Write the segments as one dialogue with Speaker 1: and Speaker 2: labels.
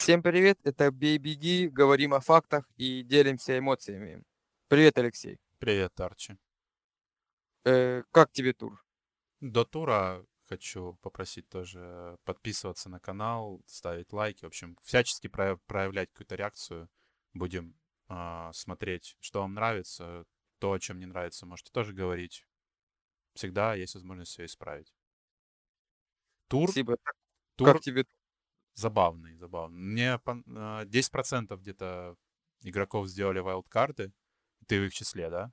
Speaker 1: Всем привет, это Бей Беги, говорим о фактах и делимся эмоциями. Привет, Алексей.
Speaker 2: Привет, Арчи.
Speaker 1: Э, как тебе тур?
Speaker 2: До тура хочу попросить тоже подписываться на канал, ставить лайки, в общем, всячески проявлять какую-то реакцию. Будем э, смотреть, что вам нравится, то, о чем не нравится, можете тоже говорить. Всегда есть возможность все исправить.
Speaker 1: Тур. Спасибо. Тур как тебе?
Speaker 2: Забавный, забавный. Мне 10% а, где-то игроков сделали вайлдкарты. Ты в их числе, да?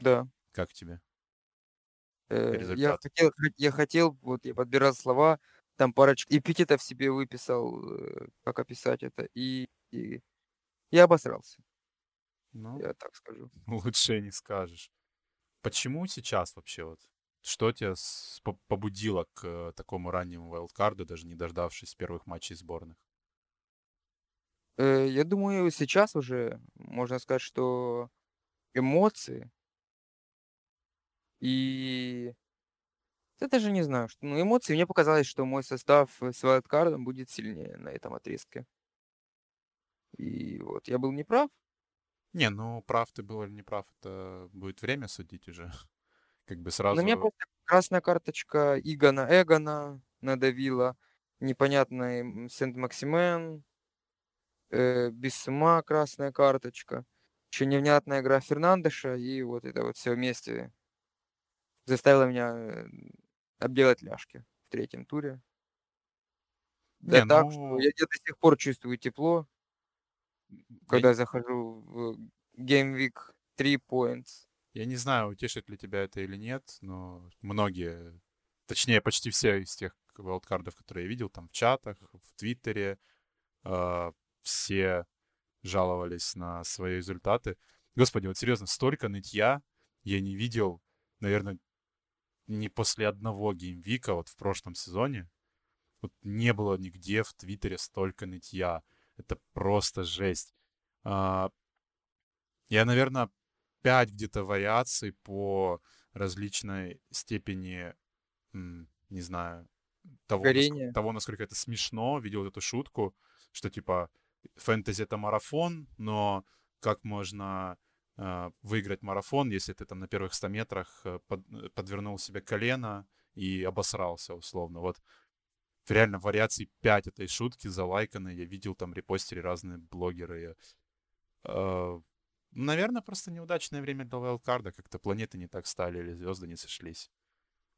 Speaker 1: Да.
Speaker 2: Как тебе?
Speaker 1: Э, я хотел, я хотел, вот я подбирал слова, там парочку эпитетов себе выписал, э, как описать это, и, и я обосрался. Ну, я так скажу.
Speaker 2: Лучше не скажешь. Почему сейчас вообще вот? Что тебя побудило к э, такому раннему вайлдкарду, даже не дождавшись первых матчей сборных?
Speaker 1: Э, я думаю, сейчас уже можно сказать, что эмоции и я даже не знаю, что, ну, эмоции. Мне показалось, что мой состав с вайлдкардом будет сильнее на этом отрезке. И вот я был неправ.
Speaker 2: Не, ну прав ты был или не прав, это будет время судить уже. Как бы сразу...
Speaker 1: На меня просто красная карточка Игона Эгона надавила. Непонятный Сент-Максимен. Э, без ума красная карточка. Еще невнятная игра Фернандеша. И вот это вот все вместе заставило меня э, обделать ляжки в третьем туре. Да Не, так, ну... что я, я до сих пор чувствую тепло, когда я... захожу в Game Week 3 points.
Speaker 2: Я не знаю, утешит ли тебя это или нет, но многие, точнее, почти все из тех wildcard ов, которые я видел там в чатах, в Твиттере, э, все жаловались на свои результаты. Господи, вот серьезно, столько нытья я не видел, наверное, ни после одного gameweek а, вот в прошлом сезоне. Вот не было нигде в Твиттере столько нытья. Это просто жесть. А, я, наверное, пять где-то вариаций по различной степени, не знаю, того, насколько, того, насколько это смешно. Видел эту шутку, что типа фэнтези это марафон, но как можно э, выиграть марафон, если ты там на первых 100 метрах э, под, э, подвернул себе колено и обосрался условно. Вот реально вариаций 5 этой шутки залайканы. Я видел там репостили разные блогеры. Э, наверное, просто неудачное время для вайлдкарда. Как-то планеты не так стали или звезды не сошлись.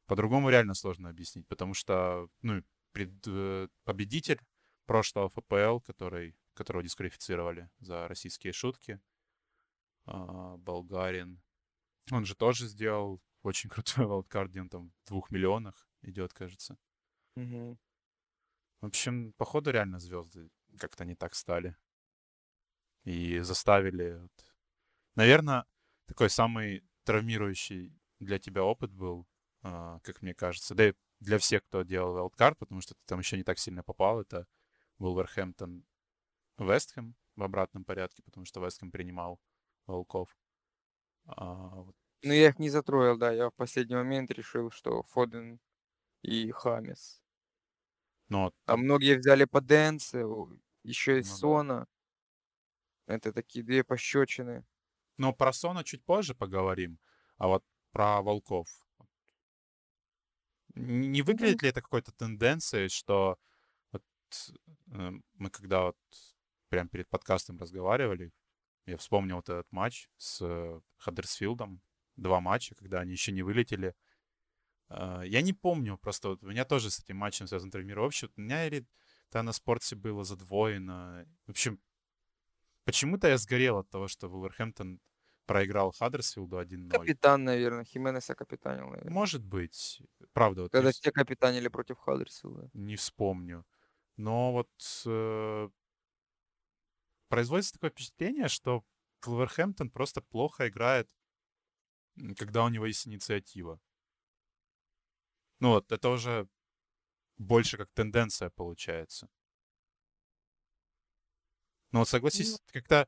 Speaker 2: По-другому реально сложно объяснить, потому что, ну, пред, э, победитель прошлого ФПЛ, который, которого дисквалифицировали за российские шутки, а, болгарин. Он же тоже сделал очень крутой вайлдкард, где он там в двух миллионах идет, кажется.
Speaker 1: Угу.
Speaker 2: В общем, походу реально звезды как-то не так стали. И заставили... Вот... Наверное, такой самый травмирующий для тебя опыт был, э, как мне кажется. Да и для всех, кто делал вайлдкард, потому что ты там еще не так сильно попал. Это Вулверхэмптон Вестхэм в обратном порядке, потому что Вестхэм принимал волков. А,
Speaker 1: вот. Ну, я их не затроил, да. Я в последний момент решил, что Фоден и Хамис.
Speaker 2: Ну,
Speaker 1: а многие взяли по Дэнсе, еще и ну, Сона. Да. Это такие две пощечины.
Speaker 2: Ну, про Сона чуть позже поговорим. А вот про волков. Не выглядит ли это какой-то тенденцией, что вот, э, мы когда вот прямо перед подкастом разговаривали, я вспомнил вот этот матч с э, Хаддерсфилдом. Два матча, когда они еще не вылетели. А, я не помню, просто вот у меня тоже с этим матчем связан травмировщик. У меня или то на спорте было задвоено. В общем, почему-то я сгорел от того, что Вулверхэмптон проиграл Хаддерсфилду 1-0.
Speaker 1: Капитан, наверное. Хименеса капитанил, наверное.
Speaker 2: Может быть. Правда. Вот
Speaker 1: Когда все капитанили против Хаддерсфилда.
Speaker 2: Не вспомню. Но вот э, производится такое впечатление, что Кловерхэмптон просто плохо играет, когда у него есть инициатива. Ну вот, это уже больше как тенденция получается. Но вот согласись, ну... когда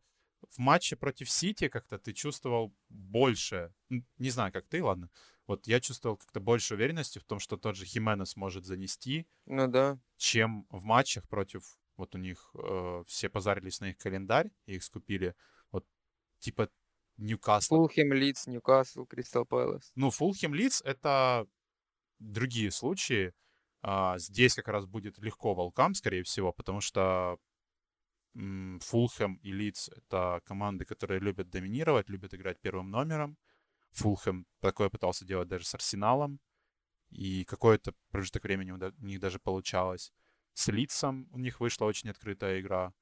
Speaker 2: в матче против Сити как-то ты чувствовал больше, не знаю, как ты, ладно, вот я чувствовал как-то больше уверенности в том, что тот же Хименес может занести,
Speaker 1: ну да,
Speaker 2: чем в матчах против Вот у них э, все позарились на их календарь, и их скупили. Вот типа Ньюкасл.
Speaker 1: Фулхем, Лидс, Ньюкасл, Кристал Пэлас.
Speaker 2: Ну, Фулхем Лидс — это другие случаи. А, здесь как раз будет легко волкам, скорее всего, потому что Фулхэм и Лидс — это команды, которые любят доминировать, любят играть первым номером. Фулхэм такое пытался делать даже с Арсеналом, и какой-то промежуток времени у них даже получалось. С Лидсом у них вышла очень открытая игра.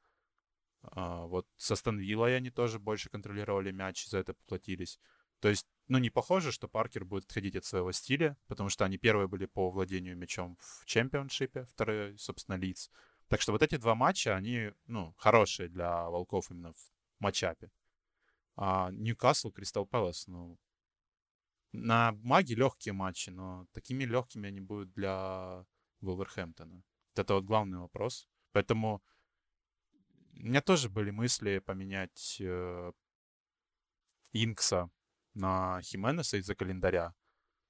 Speaker 2: А, вот со Станвиллой они тоже больше контролировали мяч, за это поплатились. То есть, ну, не похоже, что Паркер будет отходить от своего стиля, потому что они первые были по владению мячом в чемпионшипе, вторые, собственно, Лидс. Так что вот эти два матча, они, ну, хорошие для Волков именно в матчапе. А Ньюкасл, Кристал Пэлас, ну, на бумаге легкие матчи, но такими легкими они будут для Вулверхэмптона. Вот это вот главный вопрос. Поэтому у меня тоже были мысли поменять э, Инкса на Хименеса из-за календаря,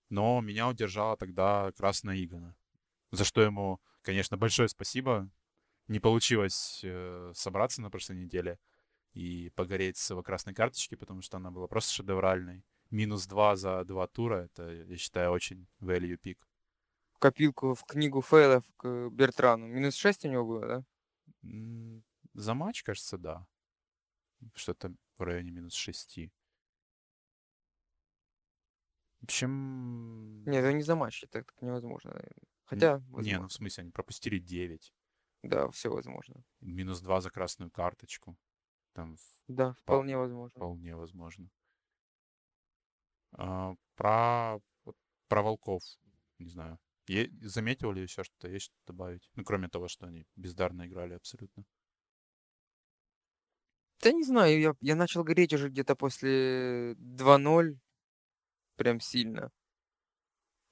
Speaker 2: но меня удержала тогда Красная Игона. За что ему, конечно, большое спасибо. Не получилось э, собраться на прошлой неделе и погореть с его красной карточки, потому что она была просто шедевральной. Минус 2 за два тура, это, я считаю, очень value пик.
Speaker 1: В копилку, в книгу фейлов к Бертрану. Минус 6 у него было, да?
Speaker 2: За матч, кажется, да. Что-то в районе минус 6. В общем...
Speaker 1: Нет, это не за матч, это так невозможно. Хотя,
Speaker 2: возможно. Не, ну в смысле, они пропустили 9.
Speaker 1: Да, все возможно.
Speaker 2: Минус 2 за красную карточку. Там
Speaker 1: да, вполне возможно.
Speaker 2: Вполне возможно. А, про, про волков, не знаю. Е- заметил ли еще что-то? Есть что добавить? Ну, кроме того, что они бездарно играли абсолютно.
Speaker 1: Да не знаю, я, я начал гореть уже где-то после 2-0. Прям сильно.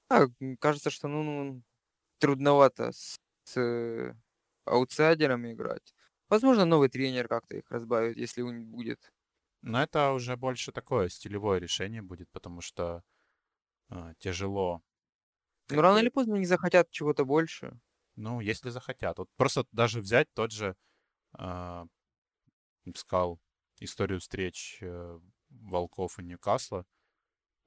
Speaker 1: А, кажется, что ну, ну трудновато с, с аутсайдерами играть. Возможно, новый тренер как-то их разбавит, если у них будет.
Speaker 2: Но это уже больше такое стилевое решение будет, потому что э, тяжело.
Speaker 1: Ну, рано или поздно они захотят чего-то больше.
Speaker 2: Ну, если захотят. Вот просто даже взять тот же, э, сказал, историю встреч э, Волков и Ньюкасла.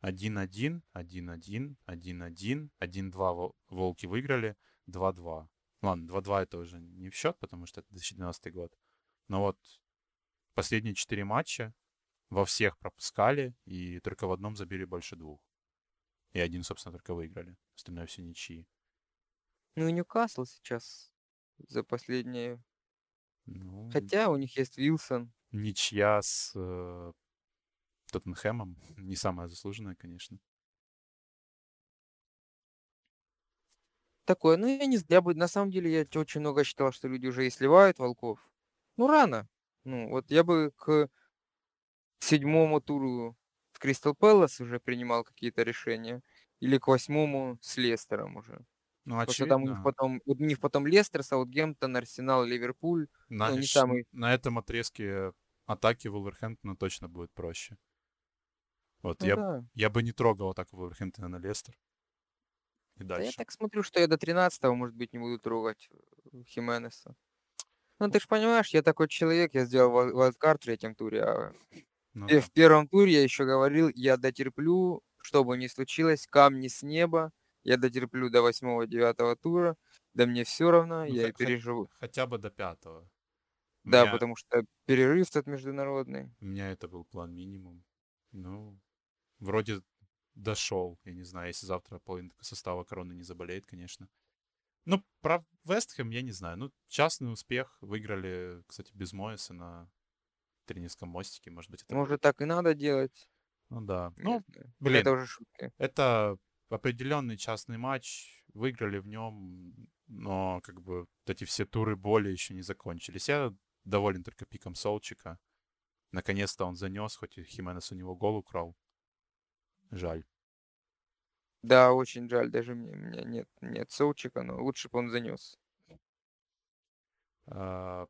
Speaker 2: 1-1, 1-1, 1-1, 1-2 Волки выиграли, 2-2. Ладно, 2-2 это уже не в счет, потому что это 2012 год. Но вот последние четыре матча во всех пропускали, и только в одном забили больше двух. И один, собственно, только выиграли. Остальное все ничьи.
Speaker 1: Ну и Ньюкасл сейчас за последние... Ну, Хотя у них есть Вилсон.
Speaker 2: Ничья с э, Тоттенхэмом. Не самая заслуженная, конечно.
Speaker 1: Такое, ну я не знаю, я бы, на самом деле, я очень много считал, что люди уже и сливают волков. Ну, рано. Ну, вот я бы к седьмому туру с Кристал Пэлас уже принимал какие-то решения. Или к восьмому с Лестером уже. Ну, Потому что там у них потом, у них потом Лестер, Саутгемптон, Арсенал, Ливерпуль.
Speaker 2: На,
Speaker 1: ну,
Speaker 2: не самый... на этом отрезке атаки Вулверхэмптона точно будет проще. Вот, ну, я, да. я бы не трогал атаку Вулверхэмптона на Лестер.
Speaker 1: И дальше. Да я так смотрю, что я до 13-го, может быть, не буду трогать э, Хименеса. Ну, ты же понимаешь, я такой человек, я сделал вайлдкарт в третьем туре, а ну, и да. в первом туре я еще говорил, я дотерплю, что бы ни случилось, камни с неба, я дотерплю до восьмого-девятого тура, да мне все равно, ну, я и переживу.
Speaker 2: Хотя бы до пятого.
Speaker 1: Да, меня... потому что перерыв этот международный.
Speaker 2: У меня это был план минимум. Ну, вроде дошел. Я не знаю, если завтра половина состава короны не заболеет, конечно. Ну, про Вестхэм я не знаю. Ну, частный успех. Выиграли, кстати, без Моэса на тренерском мостике. Может быть, это...
Speaker 1: Может, так и надо делать.
Speaker 2: Ну да. Ну, блин, это уже шутки. Это определенный частный матч. Выиграли в нем, но как бы вот эти все туры боли еще не закончились. Я доволен только пиком Солчика. Наконец-то он занес, хоть и Хименес у него гол украл. Жаль.
Speaker 1: Да, очень жаль. Даже мне, меня нет, нет соучика, но лучше бы он занес.
Speaker 2: А,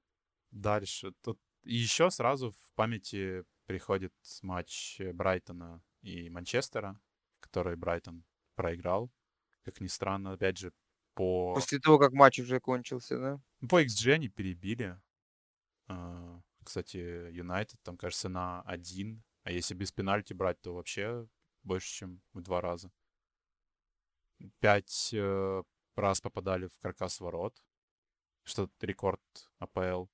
Speaker 2: дальше. Тут еще сразу в памяти приходит матч Брайтона и Манчестера, который Брайтон проиграл. Как ни странно, опять же, по...
Speaker 1: После того, как матч уже кончился, да?
Speaker 2: По XG они перебили. А, Кстати, Юнайтед там, кажется, на один. А если без пенальти брать, то вообще больше, чем в два раза. Пять э, раз попадали в каркас ворот. Что рекорд АПЛ.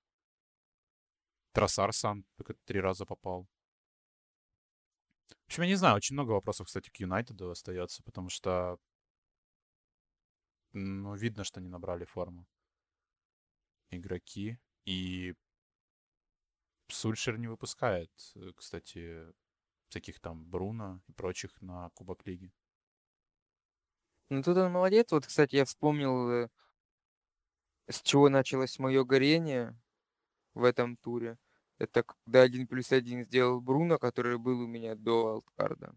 Speaker 2: Тросар сам только три раза попал. В общем, я не знаю, очень много вопросов, кстати, к Юнайтеду остается, потому что ну, видно, что они набрали форму игроки. И Сульшер не выпускает, э, кстати, всяких там Бруно и прочих на Кубок Лиги.
Speaker 1: Ну тут он молодец. Вот, кстати, я вспомнил, э, с чего началось мое горение в этом туре. Это когда один плюс один сделал Бруно, который был у меня до Алткарда.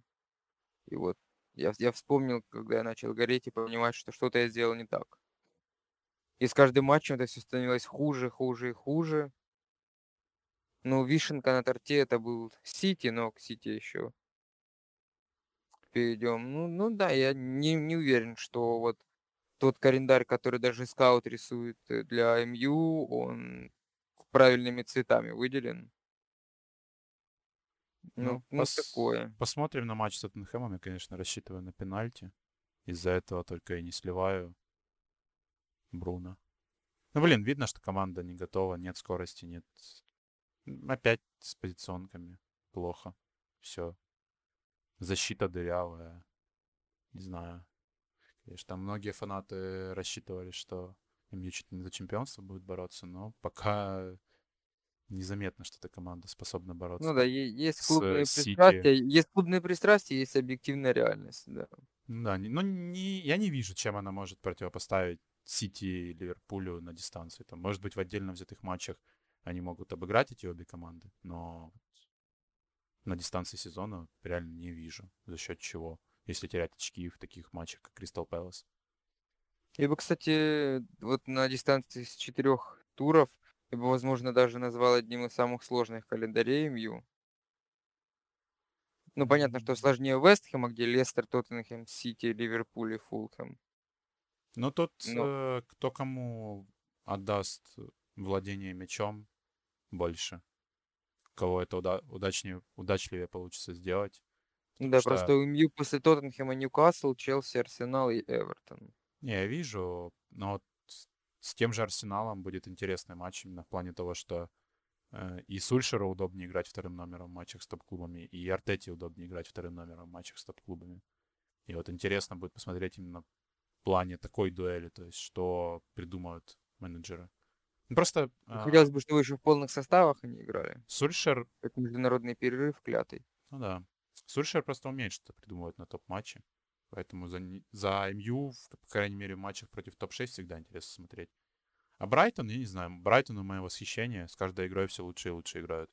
Speaker 1: И вот я, я вспомнил, когда я начал гореть и понимать, что что-то я сделал не так. И с каждым матчем это все становилось хуже, хуже и хуже. Ну, вишенка на торте это был Сити, но к Сити еще перейдем. Ну, ну да, я не, не уверен, что вот тот календарь, который даже скаут рисует э, для МЮ, он правильными цветами выделен. Ну,
Speaker 2: Ну,
Speaker 1: ну
Speaker 2: пос-
Speaker 1: такое.
Speaker 2: Посмотрим на матч с Тоттенхэмом. Я, конечно, рассчитываю на пенальти. Из-за этого только и не сливаю Бруно. Ну, блин, видно, что команда не готова, нет скорости, нет... Опять с позиционками плохо. Все. Защита дырявая. Не знаю. Конечно, там многие фанаты рассчитывали, что МЮ чуть не за чемпионство будет бороться, но пока незаметно, что эта команда способна бороться.
Speaker 1: Ну да, есть клубные
Speaker 2: Сити.
Speaker 1: пристрастия, есть клубные пристрастия, есть объективная реальность, да.
Speaker 2: Ну Да, не- ну не, я не вижу, чем она может противопоставить Сити и Ливерпулю на дистанции. Там, может быть, в отдельно взятых матчах они могут обыграть эти обе команды, но на дистанции сезона реально не вижу, за счет чего, если терять очки в таких матчах, как Кристал Пэлас.
Speaker 1: Я бы, кстати, вот на дистанции с четырех туров, я бы, возможно, даже назвал одним из самых сложных календарей МЮ. Ну, понятно, что сложнее Вестхэма, где Лестер, Тоттенхэм, Сити, Ливерпуль и Фулхэм.
Speaker 2: Но
Speaker 1: Ну.
Speaker 2: э, кто кому отдаст владение мячом больше, кого это уда- удачнее, удачливее получится сделать.
Speaker 1: Да,
Speaker 2: что-
Speaker 1: просто у МЮ после Тоттенхэма Ньюкасл, Челси, Арсенал и Эвертон.
Speaker 2: Не, я вижу, но вот с- с тем же Арсеналом будет интересный матч именно в плане того, что э, и Сульшеру удобнее играть вторым номером в матчах с топ-клубами, и Артете удобнее играть вторым номером в матчах с топ-клубами. И вот интересно будет посмотреть именно в плане такой дуэли, то есть что придумают менеджеры. Ну, Просто а,
Speaker 1: Хотелось бы, чтобы еще в полных составах они играли.
Speaker 2: Сульшер,
Speaker 1: Как международный перерыв клятый.
Speaker 2: ну да, Сульшер просто умеет что-то придумывать на топ-матче. Поэтому за, за МЮ, в- по крайней мере, в матчах против топ-6 всегда интересно смотреть. А Брайтон, я не знаю, Брайтону мое восхищение. С каждой игрой все лучше и лучше играют.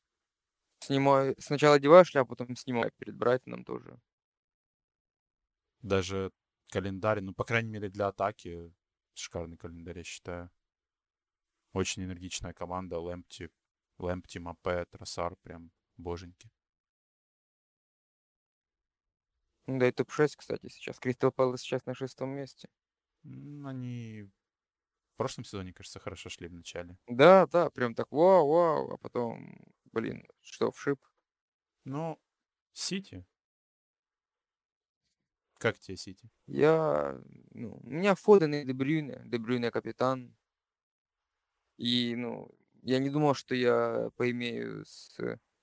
Speaker 1: Снимаю, сначала одеваю шляпу, потом снимаю перед Брайтоном тоже.
Speaker 2: Даже календарь, ну, по крайней мере, для атаки шикарный календарь, я считаю. Очень энергичная команда. Лэмпти, Лэмпти, Мапе, Тросар, прям боженьки.
Speaker 1: Да, и топ-6, кстати, сейчас. Кристал Пэлас сейчас на шестом месте.
Speaker 2: Они в прошлом сезоне, кажется, хорошо шли в начале.
Speaker 1: Да, да, прям так вау, вау, а потом, блин, что, вшип?
Speaker 2: Ну, Сити. Как тебе Сити?
Speaker 1: Я, ну, у меня Фоден и Дебрюйне, Дебрюйне капитан. И, ну, я не думал, что я поимею с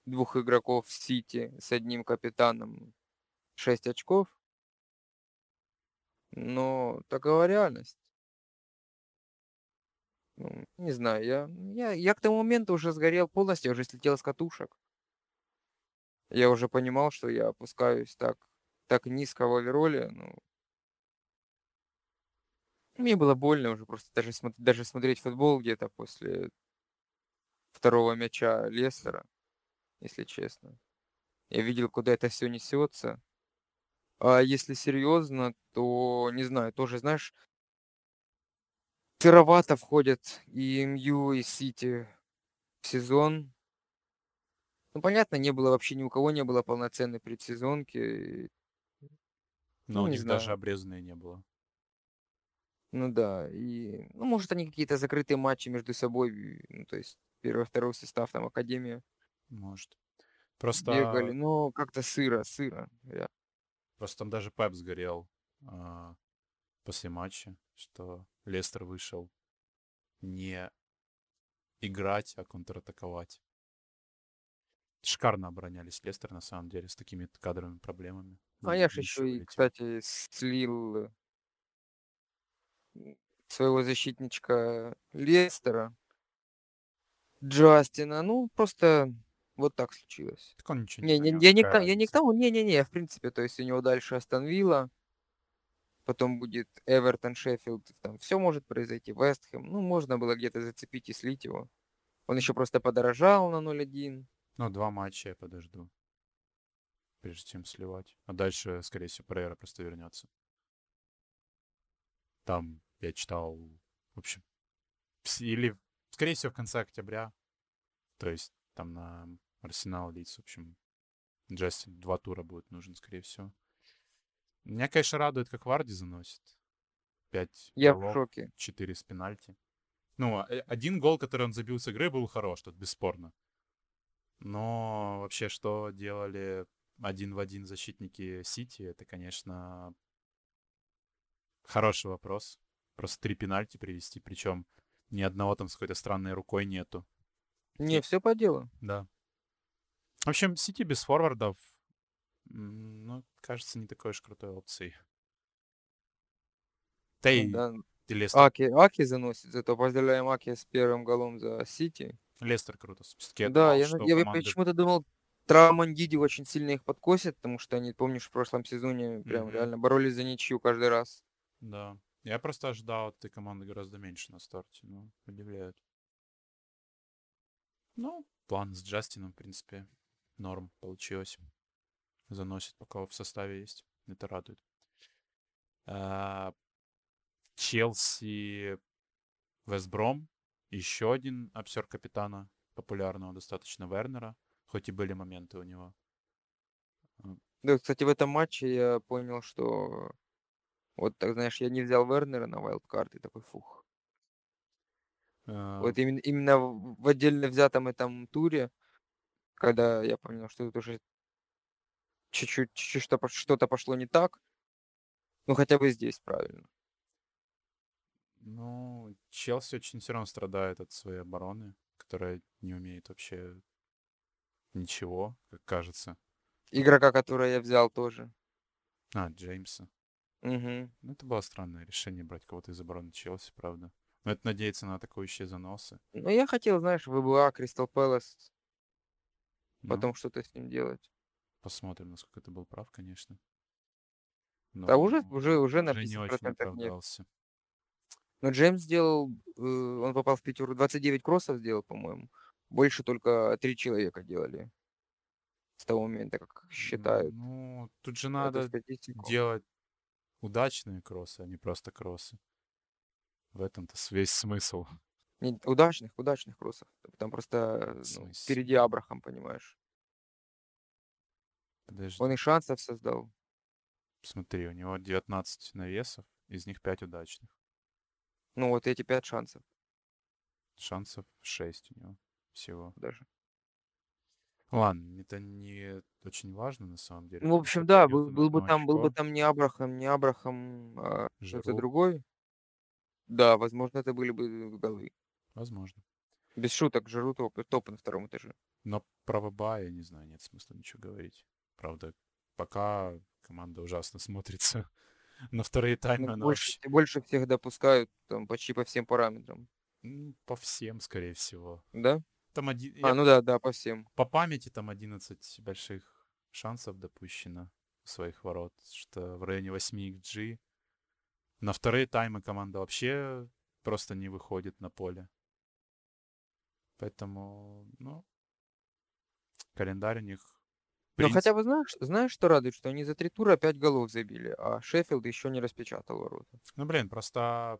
Speaker 1: двух игроков в Сити с одним капитаном 6 очков. Но такова реальность. Ну, не знаю, я, я, я к тому моменту уже сгорел полностью, я уже слетел с катушек. Я уже понимал, что я опускаюсь так, так низко в овероле, ну, мне было больно уже просто даже, смо- даже смотреть футбол где-то после второго мяча Лестера, если честно. Я видел, куда это все несется. А если серьезно, то, не знаю, тоже, знаешь, сыровато входят и МЮ, и Сити в сезон. Ну, понятно, не было вообще ни у кого не было полноценной предсезонки.
Speaker 2: Но
Speaker 1: Ну,
Speaker 2: у них даже
Speaker 1: знаю.
Speaker 2: обрезанной не было.
Speaker 1: Ну да, и, ну, может, они какие-то закрытые матчи между собой, ну, то есть первый, второй состав, там, Академия
Speaker 2: Может. Просто,
Speaker 1: бегали, но как-то сыро, сыро. Я-
Speaker 2: просто там даже Пеп сгорел а, после матча, что Лестер вышел не играть, а контратаковать. Шикарно оборонялись Лестер, на самом деле, с такими кадровыми проблемами.
Speaker 1: А я ж
Speaker 2: Ничего
Speaker 1: еще и, кстати, слил э, своего защитничка Лестера, Джастина. Ну, просто вот так случилось.
Speaker 2: Так он ничего
Speaker 1: Не, не,
Speaker 2: понес,
Speaker 1: я не, к я не к тому, не-не-не, в принципе, то есть у него дальше Астон Вилла, потом будет Эвертон, Шеффилд, там все может произойти, Вестхэм, ну, можно было где-то зацепить и слить его. Он еще просто подорожал на 0-1.
Speaker 2: Ну, два матча я подожду. Прежде чем сливать. А дальше, скорее всего, Прейра просто вернется. Там я читал, в общем, или, скорее всего, в конце октября. То есть там на Арсенал лиц, в общем, Джастин два тура будет нужен, скорее всего. Меня, конечно, радует, как Варди заносит. Пять
Speaker 1: Я в
Speaker 2: голов,
Speaker 1: шоке.
Speaker 2: четыре с пенальти. Ну, а- э, один гол, который он забил с игры, был хорош, тут бесспорно. Но вообще, что делали один в один защитники Сити, это, конечно, хороший вопрос. Просто три пенальти привести, причем ни одного там с какой-то странной рукой нету.
Speaker 1: Не, все по делу.
Speaker 2: Да. В общем, Сити без форвардов, ну, кажется, не такой уж крутой опцией. И
Speaker 1: да.
Speaker 2: Лестер,
Speaker 1: Аки, Аки заносит, зато поздравляем Аки с первым голом за Сити.
Speaker 2: Лестер круто. Все-таки я
Speaker 1: Да,
Speaker 2: думал,
Speaker 1: я,
Speaker 2: у
Speaker 1: я
Speaker 2: команды-
Speaker 1: почему-то думал, травма Диди очень сильно их подкосит, потому что они, помнишь, в прошлом сезоне прям
Speaker 2: Мгм.
Speaker 1: реально боролись за ничью каждый раз.
Speaker 2: Да. Я просто ожидал от этой команды гораздо меньше на старте, но удивляют. Ну, план с Джастином, в принципе, норм получилось. Заносит, пока в составе есть. Это радует. А, Челси, Вестбром. Еще один обсер капитана, популярного достаточно Вернера. Хоть и были моменты у него.
Speaker 1: Да, кстати, в этом матче я понял, что вот так, знаешь, я не взял Вернера на вайлдкарт и такой, фух.
Speaker 2: А,
Speaker 1: Вот именно, именно в отдельно взятом этом туре, когда я понял, что тут уже чуть-чуть, чуть-чуть что- что-то пошло не так, ну хотя бы здесь правильно.
Speaker 2: Ну, Челси очень все равно страдает от своей обороны, которая не умеет вообще ничего, как кажется.
Speaker 1: Игрока, который я взял тоже.
Speaker 2: А, Джеймса.
Speaker 1: Мгм.
Speaker 2: Ну, это было странное решение брать кого-то из обороны Челси, правда. Но это надеяться на атакующие заносы.
Speaker 1: Ну, я хотел, знаешь, ВБА, Кристал Пэлас,
Speaker 2: Ну,
Speaker 1: потом что-то с ним делать.
Speaker 2: посмотрим, насколько ты был прав, конечно.
Speaker 1: Да уже,
Speaker 2: Но
Speaker 1: уже, уже на
Speaker 2: уже не очень
Speaker 1: 50% нет. Но Джеймс сделал, э, он попал в пятерку, 29 кроссов сделал, по-моему. Больше только три человека делали с того момента, как считают
Speaker 2: Ну, тут же надо делать удачные кроссы, а не просто кроссы. В этом-то весь смысл.
Speaker 1: Не, удачных, удачных кроссов. Там просто ну,
Speaker 2: смысле?
Speaker 1: впереди Абрахам, понимаешь.
Speaker 2: Подожди.
Speaker 1: Он и шансов создал.
Speaker 2: Смотри, у него 19 навесов, из них 5 удачных.
Speaker 1: Ну, вот эти пять шансов
Speaker 2: Шансов 6 у него всего.
Speaker 1: даже.
Speaker 2: Ладно, это не очень важно на самом деле.
Speaker 1: Ну, в общем, да, был, был бы там, был бы
Speaker 2: очко.
Speaker 1: там не Абрахам, не Абрахам, а кто-то
Speaker 2: Жиру.
Speaker 1: другой. Да, возможно, это были бы голы.
Speaker 2: Возможно.
Speaker 1: Без шуток, Жиру топ, топ на втором этаже.
Speaker 2: Но про ВБА, я не знаю, нет смысла ничего говорить. Правда, пока команда ужасно смотрится. На вторые таймы
Speaker 1: Ну,
Speaker 2: она
Speaker 1: больше,
Speaker 2: вообще
Speaker 1: больше всех допускают там почти по всем параметрам.
Speaker 2: м, по всем, скорее всего.
Speaker 1: Да?
Speaker 2: Там один,
Speaker 1: А,
Speaker 2: я
Speaker 1: ну да, да, по всем.
Speaker 2: по памяти там 11 больших шансов допущено у своих ворот, что в районе 8 XG. На вторые таймы команда вообще просто не выходит на поле. Поэтому, ну, календарь у них... принципе,
Speaker 1: хотя бы знаешь, знаешь, что радует, что они за три тура пять голов забили, а Шеффилд еще не распечатал ворота.
Speaker 2: Ну, блин, просто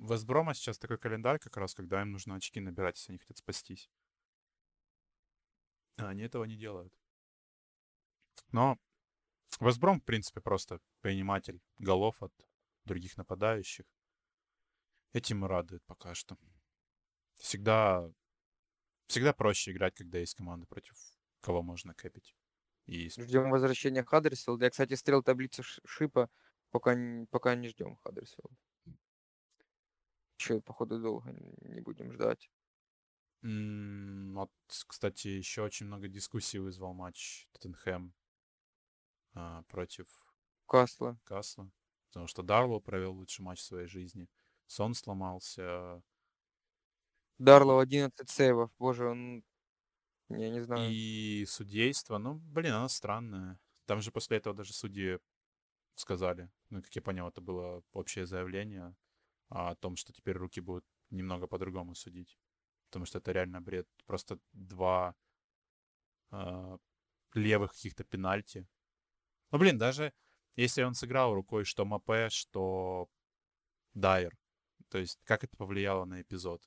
Speaker 2: в сейчас такой календарь как раз, когда им нужно очки набирать, если они хотят спастись. А они этого не делают. Но Вестбром, в принципе, просто приниматель голов от других нападающих. Этим и радует пока что. Всегда, всегда проще играть, когда есть команда, против кого можно кэпить. И
Speaker 1: Ждем возвращения Хаддерсфилда. Я, кстати, стрел таблицу Шипа, пока, пока не ждем Хаддерсфилда. Че, походу, долго не будем ждать.
Speaker 2: М, Вот, кстати, еще очень много дискуссий вызвал матч Тоттенхэм а, против
Speaker 1: Касла.
Speaker 2: Касла. Потому что Дарлоу провел лучший матч в своей жизни. Сон сломался.
Speaker 1: Дарлов 11 сейвов. Боже, он... Я не знаю.
Speaker 2: И судейство, ну, блин, оно странное. Там же после этого даже судьи сказали, ну, как я понял, это было общее заявление о том, что теперь руки будут немного по-другому судить. Потому что это реально бред. Просто два а, левых каких-то пенальти. Ну, блин, даже если он сыграл рукой что Мапе, что Дайер, то есть как это повлияло на эпизод?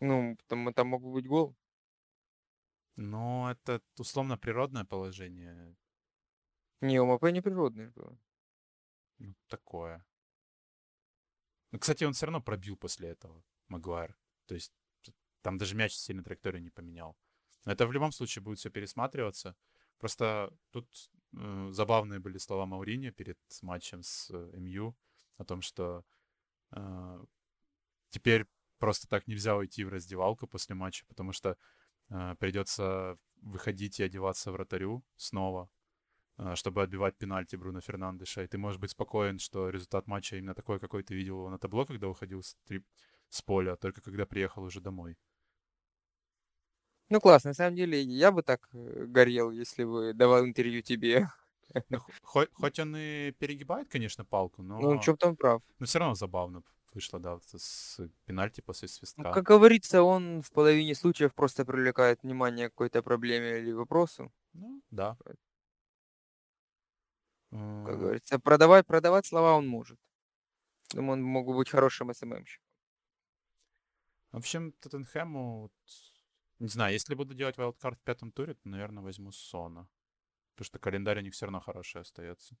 Speaker 1: Ну, там, там мог быть гол.
Speaker 2: Ну, это условно природное положение.
Speaker 1: Не, у МП не природное было.
Speaker 2: Ну, такое. Ну, кстати, он все равно пробил после этого, Магуайр. То есть там даже мяч сильно траекторию не поменял. Но это в любом случае будет все пересматриваться. Просто тут э, забавные были слова Мауриньо перед матчем с э, МЮ о том, что э, теперь просто так нельзя уйти в раздевалку после матча, потому что э, придется выходить и одеваться вратарю снова, чтобы отбивать пенальти Бруно Фернандеша. И ты можешь быть спокоен, что результат матча именно такой, какой ты видел его на табло, когда уходил с, три- с поля, а только когда приехал уже домой.
Speaker 1: Ну, классно. На самом деле, я бы так э, горел, если бы давал интервью тебе.
Speaker 2: Ну, хо- хо- хоть он и перегибает, конечно, палку, но,
Speaker 1: Ну, чем-то он прав.
Speaker 2: но все равно забавно вышло, да, вот с пенальти после
Speaker 1: Ну,
Speaker 2: свистка.
Speaker 1: как говорится, он в половине случаев просто привлекает внимание к какой-то проблеме или вопросу.
Speaker 2: Ну, да.
Speaker 1: Как говорится, продавать, продавать слова он может. Думаю, он мог бы быть хорошим СММщиком.
Speaker 2: В общем, Тоттенхэму, вот, не знаю, если буду делать вайлдкарт в пятом туре, то, наверное, возьму Сона. Потому что календарь у них все равно хороший остается.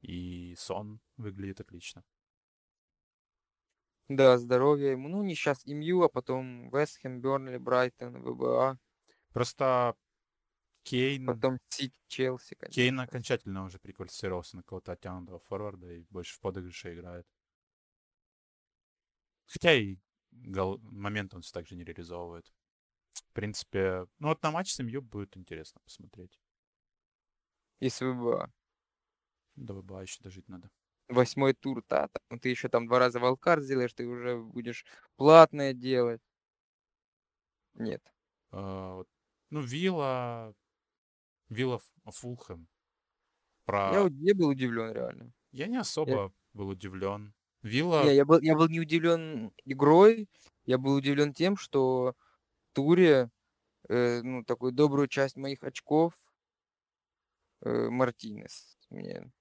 Speaker 2: И Сон выглядит отлично.
Speaker 1: Да, здоровья ему. Ну, не сейчас МЮ, а потом Вестхэм, Бернли, Брайтон, ВБА,
Speaker 2: Просто Кейн,
Speaker 1: потом Челси, конечно.
Speaker 2: Кейн окончательно уже приквалифицировался на кого-то оттянутого форварда и больше в подыгрыше играет. Хотя и гол... момент он все так же не реализовывает. В принципе, ну вот на матч с МЮ будет интересно посмотреть.
Speaker 1: И с ВБА.
Speaker 2: До ВБА еще дожить надо.
Speaker 1: Восьмой тур, да. там Ты еще там два раза волкар сделаешь, ты уже будешь платное делать. Нет.
Speaker 2: А, вот, ну, Вилла... Вилла Фулхэм. Про...
Speaker 1: Я, я был удивлен реально.
Speaker 2: Я не особо был удивлен. Вилла...
Speaker 1: Не, я был, я был не удивлен игрой, я был удивлен тем, что туре э, ну, такую добрую часть моих очков э, Мартинес мне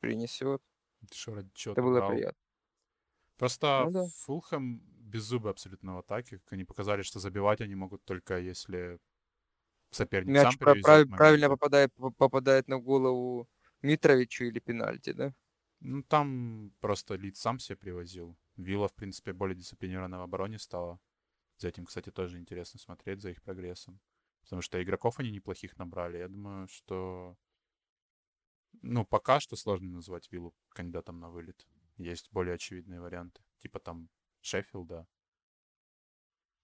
Speaker 1: принесет.
Speaker 2: Что, ради чего
Speaker 1: Это было
Speaker 2: брал?
Speaker 1: приятно.
Speaker 2: Просто
Speaker 1: Ну да.
Speaker 2: Фулхэм без зубы абсолютно в атаке. Они показали, что забивать они могут только если соперник
Speaker 1: Мяч
Speaker 2: сам
Speaker 1: пра-
Speaker 2: привезет
Speaker 1: прав- правильно попадает, по- попадает на голову Митровичу или пенальти, да?
Speaker 2: Ну, там просто Лид сам себе привозил. Вилла, в принципе, более дисциплинированно в обороне стала. За этим, кстати, тоже интересно смотреть, за их прогрессом. Потому что игроков они неплохих набрали. Я думаю, что... Ну, пока что сложно назвать Виллу кандидатом на вылет. Есть более очевидные варианты. Типа там Шеффилда.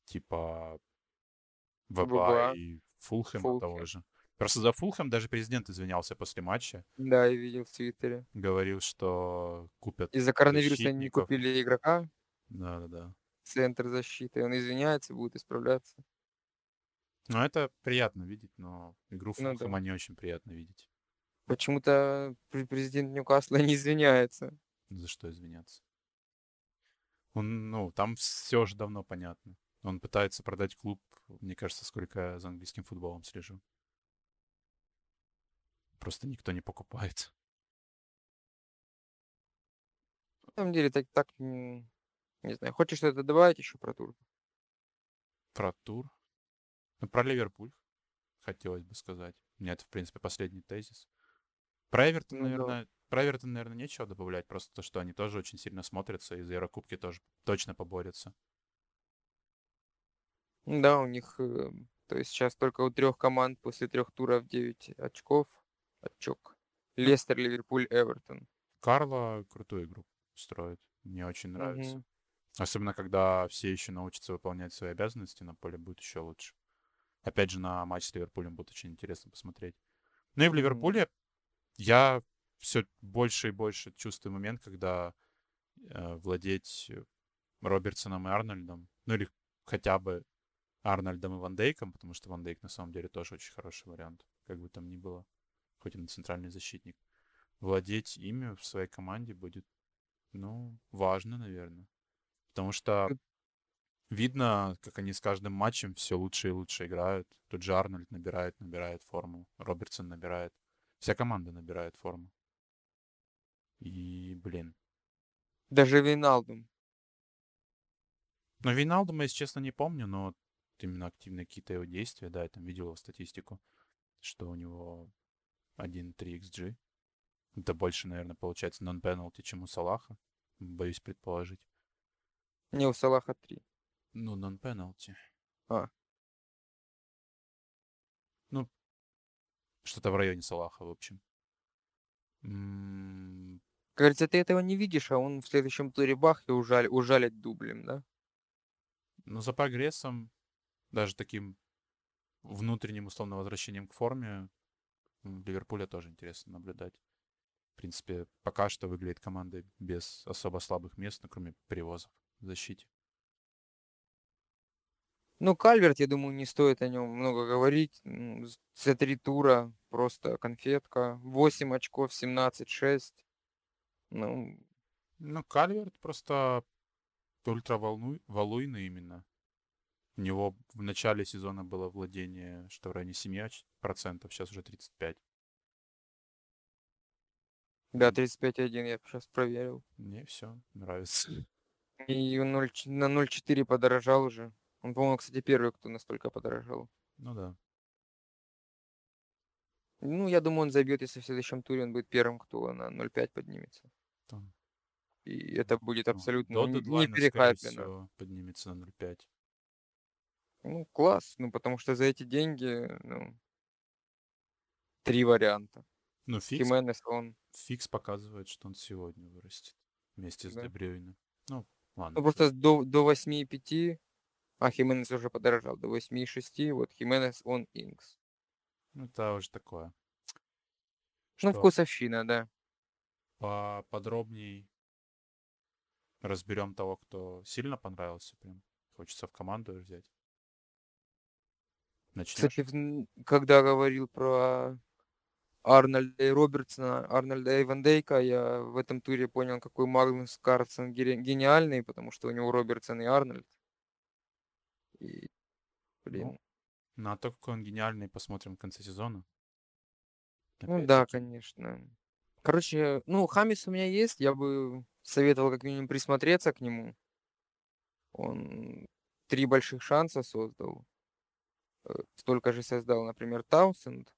Speaker 2: Типа ВБА
Speaker 1: ВБА.
Speaker 2: и Фулхэма
Speaker 1: Фулхэм.
Speaker 2: того же. Просто за Фулхэм даже президент извинялся после матча.
Speaker 1: Да, я видел в Твиттере.
Speaker 2: Говорил, что купят
Speaker 1: Из-за коронавируса не
Speaker 2: защитников.
Speaker 1: купили игрока,
Speaker 2: Да-да-да.
Speaker 1: центр защиты. Он извиняется, будет исправляться.
Speaker 2: Ну, это приятно видеть, но игру
Speaker 1: Ну да.
Speaker 2: Фулхэма не очень приятно видеть.
Speaker 1: Почему-то пр- президент Ньюкасла не извиняется.
Speaker 2: За что извиняться. Он, ну, там все уже давно понятно. Он пытается продать клуб, мне кажется, сколько за английским футболом слежу. Просто никто не покупает.
Speaker 1: На самом деле, так, так не знаю. Хочешь что-то добавить еще про тур?
Speaker 2: Про тур. Ну, про Ливерпуль хотелось бы сказать. У меня это, в принципе, последний тезис. Про Эвертон,
Speaker 1: Ну да.
Speaker 2: наверное, про Эвертон, наверное, нечего добавлять. Просто то, что они тоже очень сильно смотрятся, и за Еврокубки тоже точно поборются.
Speaker 1: Да, у них, э, то есть сейчас только у трех команд после трех туров 9 очков. Очок. Лестер, Ливерпуль, Эвертон.
Speaker 2: Карло крутую игру строит. Мне очень нравится.
Speaker 1: Мгм.
Speaker 2: Особенно, когда все еще научатся выполнять свои обязанности на поле, будет еще лучше. Опять же, на матч с Ливерпулем будет очень интересно посмотреть. Ну и в. Ливерпуле я все больше и больше чувствую момент, когда э, владеть Робертсоном и Арнольдом, ну или хотя бы Арнольдом и Ван Дейком, потому что Ван Дейк на самом деле тоже очень хороший вариант, как бы там ни было, хоть и на центральный защитник. Владеть ими в своей команде будет, ну, важно, наверное. Потому что видно, как они с каждым матчем все лучше и лучше играют. Тут же Арнольд набирает, набирает форму. Робертсон набирает. Вся команда набирает форму. И, блин.
Speaker 1: Даже Вейналдум.
Speaker 2: Ну, Вейналдума, если честно, не помню, но именно активные какие-то его действия, да, я там видел его статистику, что у него 1.3 XG. Это больше, наверное, получается нон-пеналти, чем у Салаха. Боюсь предположить.
Speaker 1: Не, у Салаха 3.
Speaker 2: Ну, нон-пеналти.
Speaker 1: А.
Speaker 2: Ну, что-то в районе Салаха, в общем. М,
Speaker 1: Кажется, ты этого не видишь, а он в следующем туре бах и ужаль, ужалит дублем, да?
Speaker 2: Ну, за прогрессом, даже таким внутренним, условно, возвращением к форме, Ливерпуля тоже интересно наблюдать. В принципе, пока что выглядит команда без особо слабых мест, ну, кроме перевозов в защите.
Speaker 1: Ну, Кальверт, я думаю, не стоит о нем много говорить. За три тура просто конфетка. 8 очков, 17-6. Ну,
Speaker 2: Ну, Кальверт просто ультраволуйный именно. У него в начале сезона было владение, что в районе 7%, сейчас уже 35%.
Speaker 1: да, 35-1 я сейчас проверил.
Speaker 2: Мне все нравится.
Speaker 1: И 0, на 0,4 подорожал уже. Он, по-моему, кстати, первый, кто настолько подорожал.
Speaker 2: Ну да.
Speaker 1: Ну, я думаю, он забьет, если в следующем туре он будет первым, кто на 0,5 поднимется.
Speaker 2: Там,
Speaker 1: И это будет
Speaker 2: ну,
Speaker 1: абсолютно
Speaker 2: До
Speaker 1: не, не перехайплено.
Speaker 2: поднимется на 0,5.
Speaker 1: Ну, класс. Ну, потому что за эти деньги, ну, три варианта.
Speaker 2: Ну, фикс,
Speaker 1: Хименес, он...
Speaker 2: фикс показывает, что он сегодня вырастет вместе с
Speaker 1: Да.
Speaker 2: Дебрюйне. Ну, ладно.
Speaker 1: Ну, просто до, до 8,5, а Хименес уже подорожал. До 8,6, вот Хименес, он Инкс.
Speaker 2: Ну, это уже такое.
Speaker 1: Ну,
Speaker 2: Что,
Speaker 1: вкусовщина, да.
Speaker 2: поподробней разберем того, кто сильно понравился прям. Хочется в команду взять. Начнешь?
Speaker 1: Кстати, когда говорил про Арнольда и Робертсона, Арнольда и Ван Дейка, я в этом туре понял, какой Магнус Карлсон гениальный, потому что у него Робертсон и Арнольд. И, блин,
Speaker 2: Ну, На то, какой он гениальный, посмотрим в конце сезона.
Speaker 1: ну да, конечно. Короче, ну, Хамис у меня есть, я бы советовал как минимум присмотреться к нему. Он три больших шанса создал. Столько же создал, например, Таунсенд.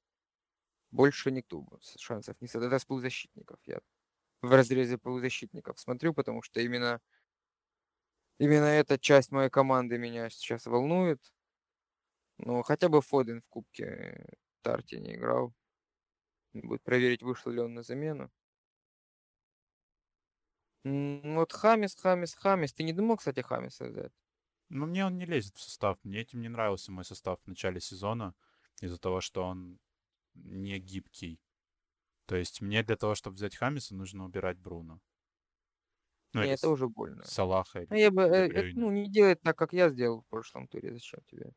Speaker 1: Больше никто шансов не создал. Это с полузащитников. Я в разрезе полузащитников смотрю, потому что именно, именно эта часть моей команды меня сейчас волнует. Ну, хотя бы Фоден в Кубке э, Тарти не играл. Будет проверить, вышел ли он на замену. Вот Хамис, Хамис, Хамис. Ты не думал, кстати, Хамиса взять?
Speaker 2: Ну, мне он не лезет в состав. Мне этим не нравился мой состав в начале сезона из-за того, что он не гибкий. То есть мне для того, чтобы взять Хамиса, нужно убирать Бруно. Ну,
Speaker 1: Не,
Speaker 2: или
Speaker 1: это уже больно.
Speaker 2: Салаха.
Speaker 1: Ну,
Speaker 2: или
Speaker 1: я бы, э, э,
Speaker 2: Брюйне.
Speaker 1: ну, не делай так, как я сделал в прошлом туре. Зачем тебе?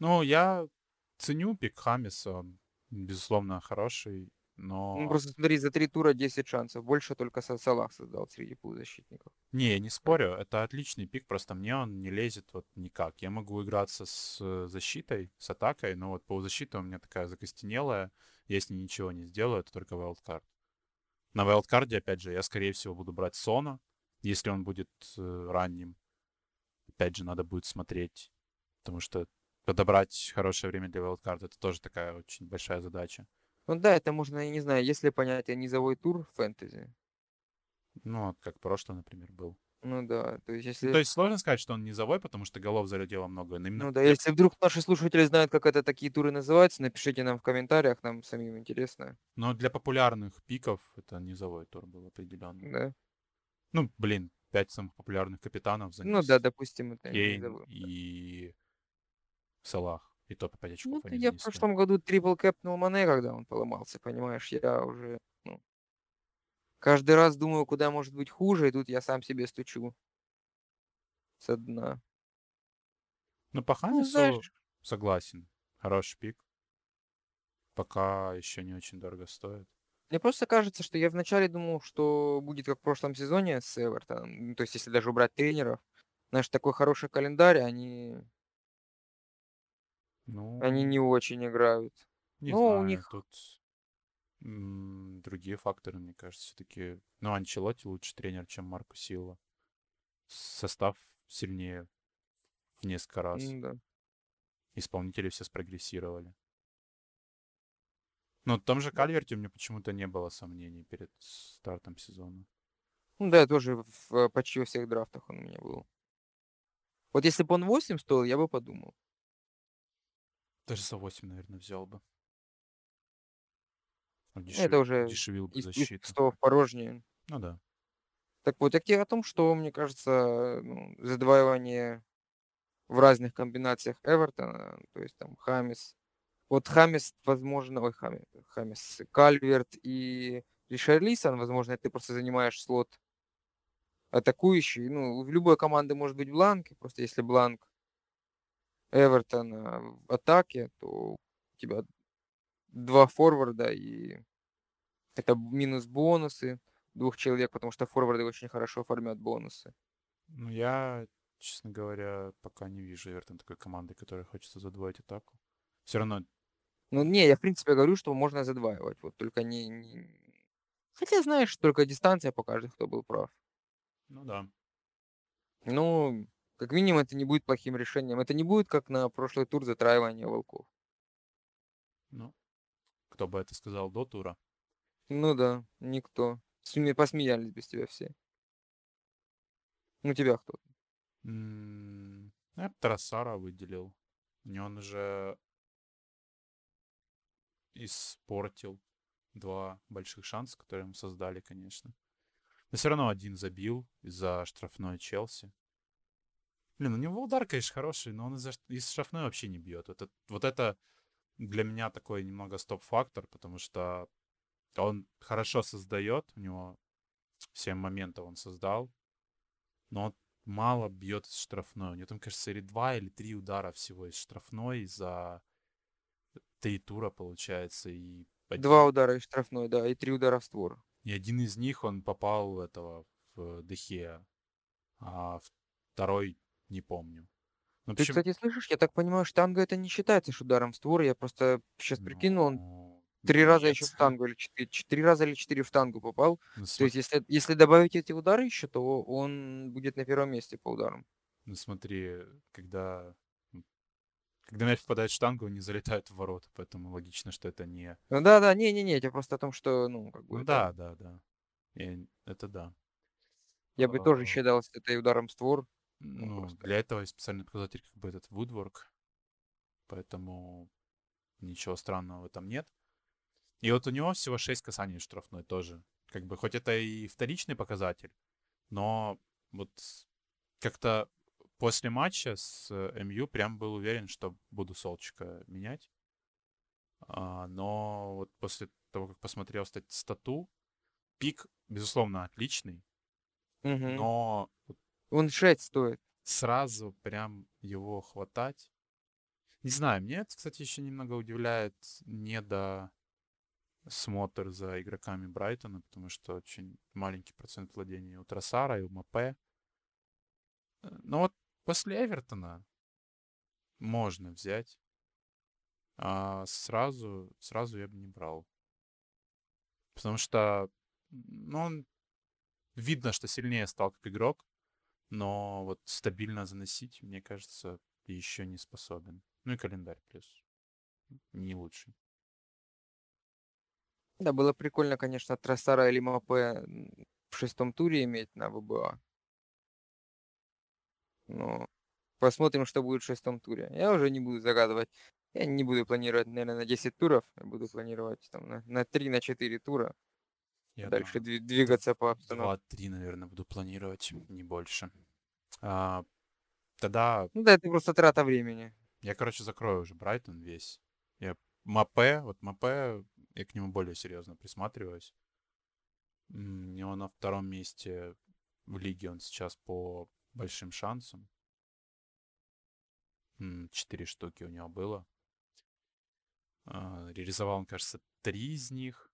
Speaker 2: Ну, я ценю пик Хамиса. Он, безусловно, хороший,
Speaker 1: Ну,
Speaker 2: но...
Speaker 1: просто смотри, за три тура 10 шансов. Больше только Са- Салах создал среди полузащитников.
Speaker 2: Не, не спорю, это отличный пик, просто мне он не лезет вот никак. Я могу играться с э, защитой, с атакой, но вот полузащита у меня такая закостенелая. Если ничего не сделаю, это только wildcard. На wildcard, опять же, я, скорее всего, буду брать Сона, если он будет э, ранним. Опять же, надо будет смотреть, потому что подобрать хорошее время для wildcard это тоже такая очень большая задача.
Speaker 1: Ну да, это можно, я не знаю, если понятие низовой тур фэнтези.
Speaker 2: Ну, вот как прошлый, например, был.
Speaker 1: Ну да, то есть
Speaker 2: Ну,
Speaker 1: если...
Speaker 2: то есть сложно сказать, что он низовой, потому что голов залетело много. Но именно
Speaker 1: Ну да, если вдруг наши слушатели знают, как это такие туры называются, напишите нам в комментариях, нам самим интересно.
Speaker 2: Но для популярных пиков это низовой тур был определенно.
Speaker 1: Да.
Speaker 2: Ну, блин, пять самых популярных капитанов за
Speaker 1: Ну да, допустим, это
Speaker 2: Кейн
Speaker 1: низовой.
Speaker 2: и Салах. И то по 5 очков
Speaker 1: Ну, я в прошлом году трипл кэпнул Мане, когда он поломался, понимаешь, я уже, ну, каждый раз думаю, куда может быть хуже, и тут я сам себе стучу со дна.
Speaker 2: Ну, по
Speaker 1: Ну,
Speaker 2: Хамису
Speaker 1: знаешь,
Speaker 2: согласен. Хороший пик. Пока еще не очень дорого стоит.
Speaker 1: мне просто кажется, что я вначале думал, что будет как в прошлом сезоне с Эвертоном, ну, то есть если даже убрать тренеров, знаешь, такой хороший календарь, они,
Speaker 2: Ну,
Speaker 1: они не очень играют.
Speaker 2: не
Speaker 1: ну, у
Speaker 2: знаю,
Speaker 1: них-
Speaker 2: тут другие факторы, мне кажется, все-таки. Ну, Анчелотти лучше тренер, чем Марко Силва. Состав сильнее в несколько раз.
Speaker 1: М-да.
Speaker 2: Исполнители все спрогрессировали. Но в том же Кальверте у меня почему-то не было сомнений перед стартом сезона.
Speaker 1: Ну да, тоже в, э, почти во всех драфтах он у меня был. Вот если бы он 8 стоил, я бы подумал.
Speaker 2: Даже за 8, наверное, взял бы.
Speaker 1: Это
Speaker 2: Удешев-
Speaker 1: уже
Speaker 2: удешевил бы
Speaker 1: Из, из
Speaker 2: защиту.
Speaker 1: пустого в порожнее.
Speaker 2: Ну да.
Speaker 1: Так вот, я о том, что, мне кажется, ну, задваивание в разных комбинациях Эвертона, то есть там Хамис. Вот Хамис, возможно, ой, Хами- Хамис, Кальверт и Ришарлисон, возможно, ты просто занимаешь слот атакующий. Ну, в любой команды может быть бланк, просто если бланк Эвертона в атаке, то у тебя два форварда, и это минус бонусы двух человек, потому что форварды очень хорошо оформят бонусы.
Speaker 2: Ну, я, честно говоря, пока не вижу Эвертон такой команды, которая хочется задвоить атаку. Все равно,
Speaker 1: Ну, не, я в принципе говорю, что можно задваивать, вот только не... не- Хотя, знаешь, только дистанция покажет, кто был прав.
Speaker 2: ну да.
Speaker 1: Ну, как минимум, это не будет плохим решением. Это не будет, как на прошлый тур затраивания волков.
Speaker 2: Ну, кто бы это сказал до тура.
Speaker 1: Ну да, никто. С ними посмеялись без тебя все. Ну, тебя кто?
Speaker 2: Я бы Тарасара выделил. Не он уже испортил два больших шанса, которые ему создали, конечно. Но все равно один забил из-за штрафной Челси. Блин, у него удар, конечно, хороший, но он из-за ш- из штрафной вообще не бьет. Вот это, вот это для меня такой немного стоп-фактор, потому что он хорошо создает, у него 7 моментов он создал, но он мало бьет из штрафной. У него там, кажется, или два, или три удара всего из штрафной за три тура, получается. И один,
Speaker 1: Два удара из штрафной, да, и три удара в створ.
Speaker 2: и один из них он попал в этого в Дехея, а второй не помню. Ну,
Speaker 1: Ты,
Speaker 2: почему-
Speaker 1: кстати, слышишь, я так понимаю, штанга это не считается ударом в створ. Я просто сейчас прикинул, он
Speaker 2: Ну,
Speaker 1: три раза еще в
Speaker 2: нет.
Speaker 1: штангу, или четыре, четыре раза или четыре в штангу попал.
Speaker 2: Ну,
Speaker 1: То
Speaker 2: см-
Speaker 1: есть, если, если добавить эти удары еще, то он будет на первом месте по ударам.
Speaker 2: ну, смотри, когда когда мяч попадает в штангу, не залетает в ворота, поэтому логично, что это не...
Speaker 1: Ну да, да, не-не-не, это просто о том, что, ну, как бы,
Speaker 2: Ну
Speaker 1: это-
Speaker 2: да, да, да. И это да.
Speaker 1: я бы тоже
Speaker 2: А,
Speaker 1: считал это ударом в створ.
Speaker 2: Ну,
Speaker 1: просто.
Speaker 2: для этого есть специальный показатель, как бы этот woodwork, поэтому ничего странного в этом нет. И вот у него всего 6 касаний штрафной тоже. Как бы, хоть это и вторичный показатель, но вот как-то после матча с э, МЮ прям был уверен, что буду Солчика менять. А, но вот после того, как посмотрел стат- стату, пик, безусловно, отличный,
Speaker 1: Мгм.
Speaker 2: но
Speaker 1: Он 6 стоит.
Speaker 2: сразу прям его хватать. Не знаю, мне это, кстати, еще немного удивляет недо смотр за игроками Брайтона, потому что очень маленький процент владения у Тросара и у. Э, Но вот после Эвертона можно взять. А сразу, сразу я бы не брал. Потому что, ну, он видно, что сильнее стал как игрок, но вот стабильно заносить, мне кажется, еще не способен. Ну и календарь плюс. Не лучший.
Speaker 1: Да, было прикольно, конечно, Тросара или Мапе в шестом туре иметь на ВБА. Но посмотрим, что будет в шестом туре. Я уже не буду загадывать. Я не буду планировать, наверное, на 10 туров. Я буду планировать там на, на 3, на 4 тура.
Speaker 2: Я
Speaker 1: Дальше дви- двигаться по обстановке.
Speaker 2: 2-3, наверное, буду планировать, не больше. А, тогда
Speaker 1: Ну да, это просто трата времени.
Speaker 2: я, короче, закрою уже Брайтон весь. Я Мапе, вот Мапе, я к нему более серьезно присматриваюсь. У него на втором месте в лиге он сейчас по большим шансам. Четыре штуки у него было. А, Реализовал он, кажется, три из них.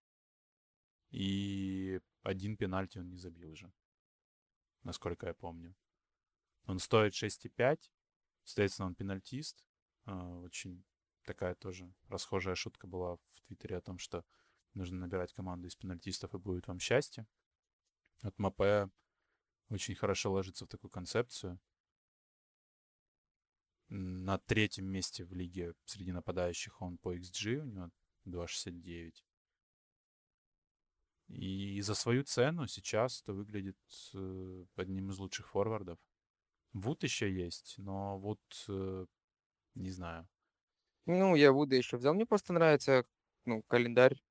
Speaker 2: И один пенальти он не забил же. Насколько я помню. Он стоит 6,5. Соответственно, он пенальтист. А, Очень такая тоже расхожая шутка была в Твиттере о том, что нужно набирать команду из пенальтистов и будет вам счастье. От Мапе очень хорошо ложится в такую концепцию. На третьем месте в лиге среди нападающих он по XG, у него 2,69. И за свою цену сейчас это выглядит э, одним из лучших форвардов. Вуд еще есть, но Вуд, э, не знаю.
Speaker 1: Ну, я Вуда еще взял. Мне просто нравится, ну, календарь.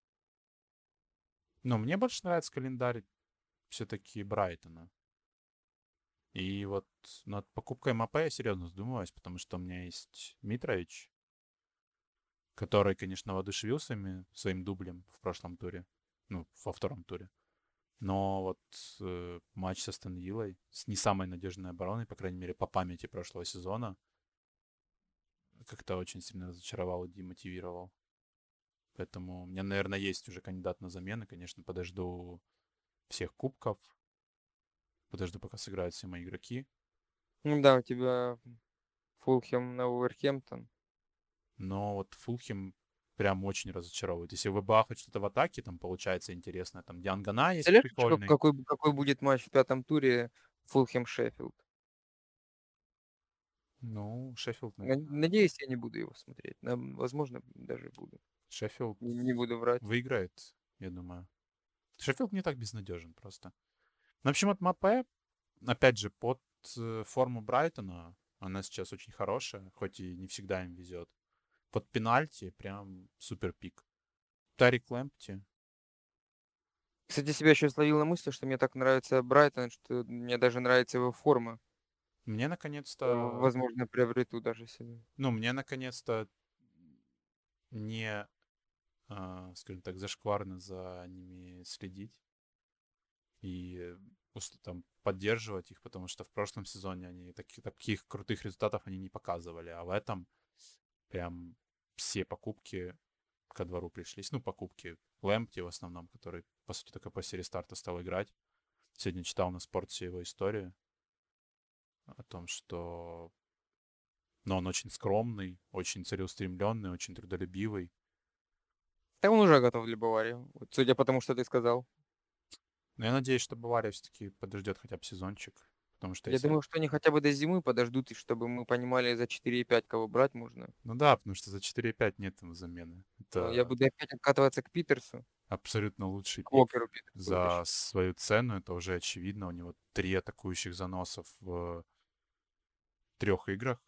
Speaker 2: Но мне больше нравится календарь все-таки Брайтона. И вот над покупкой МАП я серьезно задумываюсь, потому что у меня есть Митрович, который, конечно, воодушевил своими, своим дублем в прошлом туре, ну, во втором туре. Но вот э, матч с Астон Виллой, с не самой надежной обороной, по крайней мере, по памяти прошлого сезона, как-то очень сильно разочаровал и демотивировал. Поэтому у меня, наверное, есть уже кандидат на замены. Конечно, подожду всех кубков. Подожду, пока сыграют все мои игроки.
Speaker 1: Ну да, у тебя Фулхем на Уверхэмптон.
Speaker 2: Но вот Фулхем прям очень разочаровывает. Если в ВБА хоть что-то в атаке там получается интересно, там Диангана есть
Speaker 1: Представляешь,
Speaker 2: прикольный.
Speaker 1: какой, какой будет матч в пятом туре Фулхем-Шеффилд?
Speaker 2: Ну, Шеффилд, наверное.
Speaker 1: Надеюсь, я не буду его смотреть. Возможно, даже буду.
Speaker 2: Шеффилд
Speaker 1: Не, не буду врать.
Speaker 2: выиграет, я думаю. Шеффилд не так безнадежен просто. Ну, в общем, от Мапе, опять же, под э, форму Брайтона, она сейчас очень хорошая, хоть и не всегда им везет. Под пенальти прям супер пик. Тарик Лэмпти.
Speaker 1: Кстати, себя еще словил на мысли, что мне так нравится Брайтон, что мне даже нравится его форма.
Speaker 2: Мне
Speaker 1: Э,
Speaker 2: наконец-то...
Speaker 1: Возможно, приобрету даже себе.
Speaker 2: Ну, мне наконец-то не, а, скажем так, зашкварно за ними следить и там поддерживать их, потому что в прошлом сезоне они таки- таких крутых результатов они не показывали, а в этом прям все покупки ко двору пришлись. Ну, покупки Лэмпти в основном, который, по сути, только после рестарта стал играть. Сегодня читал на спорте его историю о том, что но он очень скромный, очень целеустремленный, очень трудолюбивый.
Speaker 1: Да он уже готов для Баварии. Вот, судя по тому, что ты сказал.
Speaker 2: Но я надеюсь, что Бавария все-таки подождет хотя бы сезончик. Потому что
Speaker 1: Я
Speaker 2: если...
Speaker 1: думаю, что они хотя бы до зимы подождут, и чтобы мы понимали, за 4,5 кого брать можно.
Speaker 2: Ну да, потому что за 4,5 нет там замены.
Speaker 1: Но
Speaker 2: Это
Speaker 1: Я буду опять откатываться к Питерсу,
Speaker 2: абсолютно лучший
Speaker 1: к Уокеру Питерсу.
Speaker 2: за
Speaker 1: точнее.
Speaker 2: свою цену. Это уже очевидно. У него три атакующих заносов в трех играх.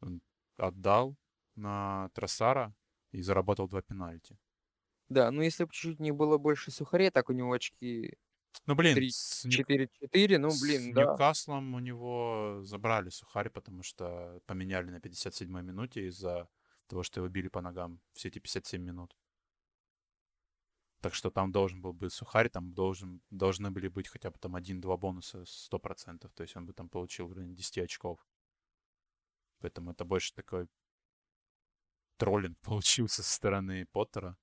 Speaker 2: Он отдал на Тросара и заработал два пенальти.
Speaker 1: Да, ну если бы чуть-чуть не было больше сухарей, так у него очки
Speaker 2: Ну, блин,
Speaker 1: Три,
Speaker 2: с Нью-
Speaker 1: 4-4, ну,
Speaker 2: С
Speaker 1: блин, да.
Speaker 2: Ньюкаслом у него забрали сухарь, потому что поменяли на 57-й минуте из-за того, что его били по ногам все эти 57 минут. Так что там должен был быть сухарь, там должен, должны были быть хотя бы там один-два бонуса 100%. То есть он бы там получил в районе 10 очков. Поэтому это больше такой троллинг получился со стороны Поттера.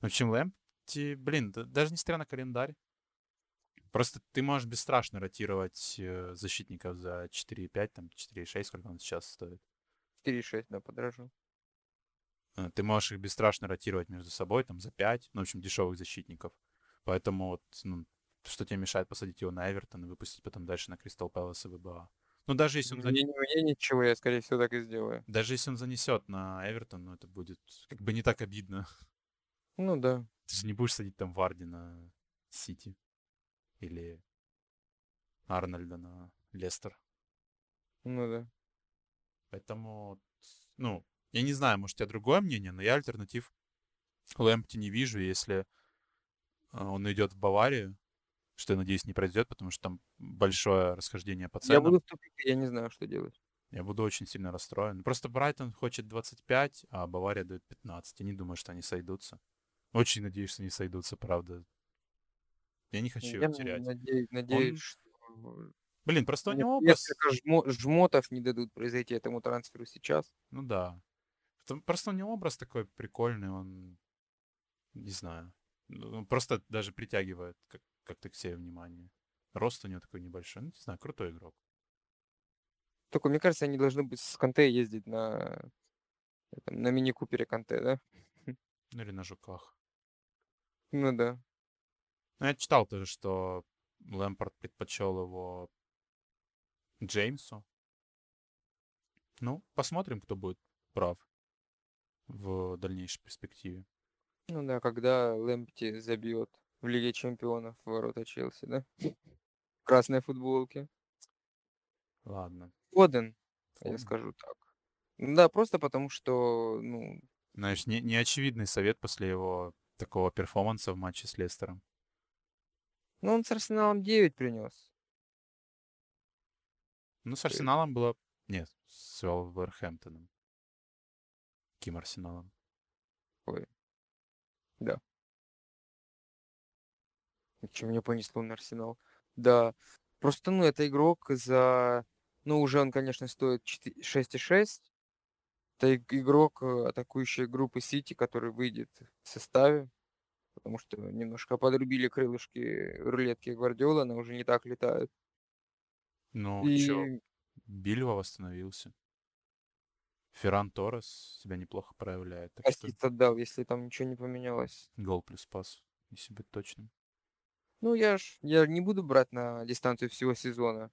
Speaker 2: В общем, Лэмпти, блин, да- даже несмотря на календарь, Просто ты можешь бесстрашно ротировать э, защитников за 4,5, там 4,6, сколько он сейчас стоит.
Speaker 1: 4-6, да, подорожал.
Speaker 2: Э, Ты можешь их бесстрашно ротировать между собой, там, за 5, ну, в общем, дешевых защитников. Поэтому вот, ну, что тебе мешает посадить его на Эвертон и выпустить потом дальше на Кристал Пэлас и ВБА? Ну, даже если он,
Speaker 1: Мне,
Speaker 2: зане-
Speaker 1: мне ничего, я, скорее всего, так и сделаю.
Speaker 2: даже если он занесет на Эвертон, ну, это будет как бы не так обидно.
Speaker 1: Ну да.
Speaker 2: Ты же не будешь садить там Варди на Сити. Или Арнольда на Лестер.
Speaker 1: Ну да.
Speaker 2: Поэтому, ну, я не знаю, может, у тебя другое мнение, но я альтернатив Лэмпти не вижу, если а, он идет в Баварию, что, я надеюсь, не произойдет, потому что там большое расхождение по
Speaker 1: Я
Speaker 2: ценам.
Speaker 1: буду в тупике, я не знаю, что делать.
Speaker 2: Я буду очень сильно расстроен. Просто Брайтон хочет 25, а Бавария дает 15. Я не думаю, что они сойдутся. Очень надеюсь, что они сойдутся, правда. Я не хочу
Speaker 1: Я
Speaker 2: его терять.
Speaker 1: надеюсь, надеюсь, что
Speaker 2: Блин, просто у него образ...
Speaker 1: жмо- жмотов не дадут произойти этому трансферу сейчас.
Speaker 2: Ну да. Просто у него образ такой прикольный, он... Не знаю. Ну, Он просто даже притягивает как- как-то к себе внимание. Рост у него такой небольшой. Ну, не знаю, крутой игрок.
Speaker 1: Только мне кажется, они должны быть с Канте ездить на, на мини-купере Канте, да?
Speaker 2: Ну или на жуках.
Speaker 1: Ну да.
Speaker 2: Ну, я читал тоже, что Лэмпорт предпочел его Джеймсу. Ну, посмотрим, кто будет прав в дальнейшей перспективе.
Speaker 1: Ну да, когда Лэмпти забьет в Лиге Чемпионов в ворота Челси, да? В красной футболке.
Speaker 2: Ладно.
Speaker 1: Фоден, я скажу так. Ну Да, просто потому что, ну,
Speaker 2: Знаешь, не, неочевидный совет после его такого перформанса в матче с Лестером.
Speaker 1: Ну он с Арсеналом 9 принес.
Speaker 2: Ну, с
Speaker 1: есть-
Speaker 2: Арсеналом было... Нет, с Вулверхэмптоном. Каким Арсеналом?
Speaker 1: Чем мне понесло на Арсенал. Да, просто, ну, это игрок за... Ну, уже он, конечно, стоит 4 6,6. Это иг- игрок э, атакующей группы Сити, который выйдет в составе. Потому что немножко подрубили крылышки рулетки Гвардиола, она уже не так летает.
Speaker 2: Ну,
Speaker 1: И
Speaker 2: чё, Бильва восстановился. Ферран Торрес себя неплохо проявляет. Так что
Speaker 1: ассист отдал, если там ничего не поменялось.
Speaker 2: гол плюс пас, если быть точным.
Speaker 1: Ну, я ж я не буду брать на дистанцию всего сезона.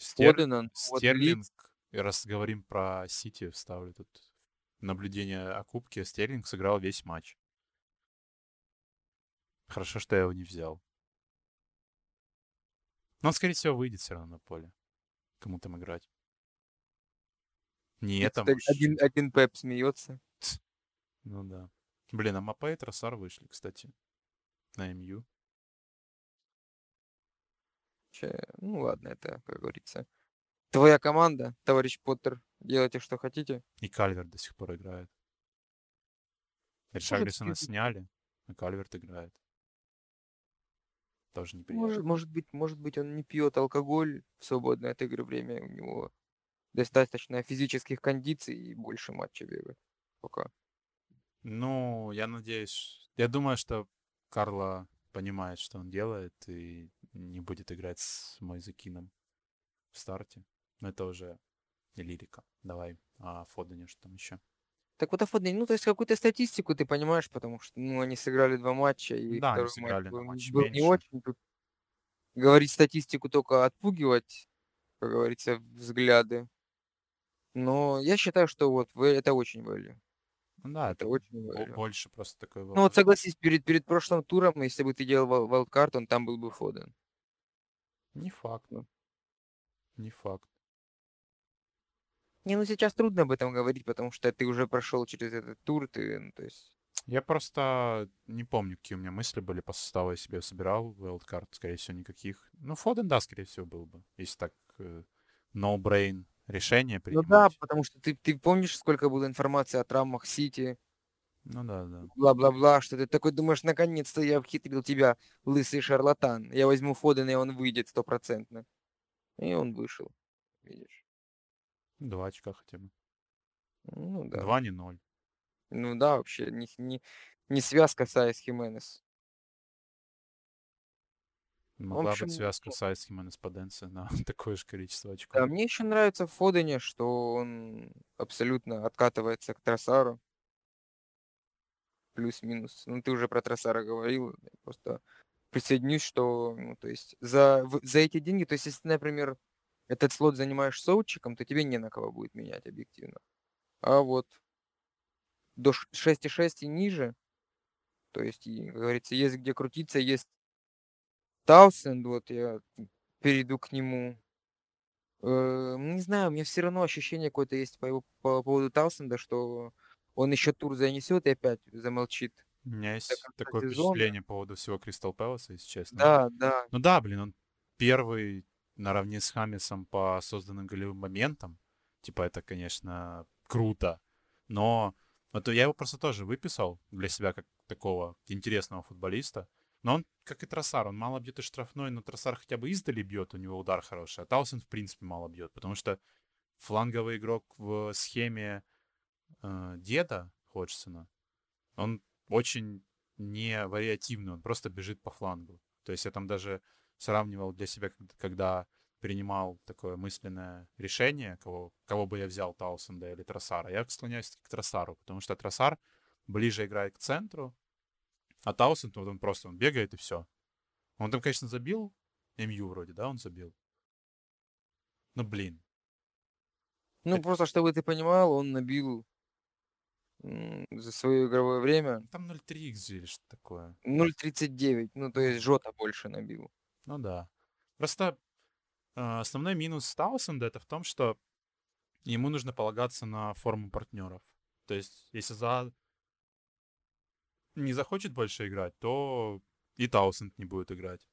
Speaker 2: Стер-
Speaker 1: Фодена, вот
Speaker 2: Стерлинг, и раз говорим про Сити, вставлю тут наблюдение о кубке. Стерлинг сыграл весь матч. Хорошо, что я его не взял. Но он, скорее всего, выйдет все равно на поле. Кому там играть. Не этом
Speaker 1: один, один, Пеп смеется.
Speaker 2: Ну да. Блин, а Мапа и Тросар вышли, кстати. На МЮ.
Speaker 1: Че, Ну ладно, это, как говорится. Твоя команда, товарищ Поттер, делайте, что хотите.
Speaker 2: И Кальвер до сих пор играет. Ришарлисона сняли, а Кальверт играет. Тоже неприятно.
Speaker 1: Может, может быть, может быть, он не пьет алкоголь в свободное от игры время, у него достаточно физических кондиций и больше матча бегает. Пока.
Speaker 2: Ну, я надеюсь... Я думаю, что Карло понимает, что он делает, и не будет играть с Мойзекином в старте. Но это уже лирика. Давай о Фодене, что там еще.
Speaker 1: Так вот, Афодный, ну, то есть какую-то статистику ты понимаешь, потому что, ну, они сыграли два матча, и
Speaker 2: Да,
Speaker 1: второй матч был,
Speaker 2: матч
Speaker 1: был не очень. Тут говорить статистику только отпугивать, как говорится, взгляды. Но я считаю, что вот вы- это очень value.
Speaker 2: Ну да,
Speaker 1: Это
Speaker 2: это
Speaker 1: очень value.
Speaker 2: больше просто такой
Speaker 1: Ну
Speaker 2: вопрос.
Speaker 1: вот согласись, перед, перед прошлым туром, если бы ты делал вал- вайлдкарт, он там был бы Фоден.
Speaker 2: Не факт.
Speaker 1: Ну.
Speaker 2: Не факт.
Speaker 1: Не, ну сейчас трудно об этом говорить, потому что ты уже прошел через этот тур, ты, ну, то есть...
Speaker 2: Я просто не помню, какие у меня мысли были по составу, я себе собирал wildcard, скорее всего, никаких. Ну, Фоден, да, скорее всего, был бы, если так э, no-brain решение
Speaker 1: Ну да,
Speaker 2: принимать.
Speaker 1: потому что ты, ты помнишь, сколько было информации о травмах Сити,
Speaker 2: Ну да, да.
Speaker 1: бла-бла-бла, что ты такой думаешь, наконец-то я обхитрил тебя, лысый шарлатан. Я возьму Фодена, и он выйдет стопроцентно. И он вышел, видишь.
Speaker 2: Два очка хотя бы.
Speaker 1: Ну да.
Speaker 2: Два, не ноль.
Speaker 1: Ну да, вообще, не, не, не связка Сайс Хименес.
Speaker 2: Могла
Speaker 1: общем,
Speaker 2: быть связка с Айсхем и Неспаденце на такое же количество
Speaker 1: Да,
Speaker 2: очков.
Speaker 1: мне еще нравится в Фодене, что он абсолютно откатывается к Тросару. Плюс-минус. Ну, ты уже про Тросара говорил. Просто присоединюсь, что, ну, то есть, за, за эти деньги, то есть, если например, этот слот занимаешь соучиком, то тебе не на кого будет менять объективно. А вот до ш- 6,6 и ниже, То есть, как говорится, есть где крутиться, есть Таусенд, вот я перейду к нему. Э, не знаю, у меня все равно ощущение какое-то есть по, его, по поводу Таусенда, что он еще тур занесет и опять замолчит.
Speaker 2: У меня есть такое
Speaker 1: сезона.
Speaker 2: впечатление по поводу всего Кристал Пэласа, если честно.
Speaker 1: Да, да.
Speaker 2: Ну да, блин, он первый наравне с Хамисом по созданным голевым моментам. Типа это, конечно, круто. Но вот я его просто тоже выписал для себя как такого интересного футболиста. Но он, как и Тросар, он мало бьет и штрафной, но Тросар хотя бы издали бьет, у него удар хороший. А Таусен, в принципе, мало бьет, потому что фланговый игрок в схеме э, деда Ходжсона, он очень не вариативный, он просто бежит по флангу. То есть я там даже сравнивал для себя, когда- принимал такое мысленное решение, кого, кого бы я взял, Таусенда или Тросара. Я склоняюсь к Тросару, потому что Тросар ближе играет к центру, а Таусенд, вот он просто, он бегает и все. Он там, конечно, забил, МЮ вроде, да, он забил. Ну, блин.
Speaker 1: Ну, просто, чтобы ты понимал, он набил за свое игровое время
Speaker 2: Там 0.3 XG или что такое.
Speaker 1: 0.39. Ну, то есть Жота больше набил.
Speaker 2: Ну да. Просто э, основной минус Таусенда это в том, что ему нужно полагаться на форму партнеров. То есть, если за не захочет больше играть, то и Таунсенд не будет играть.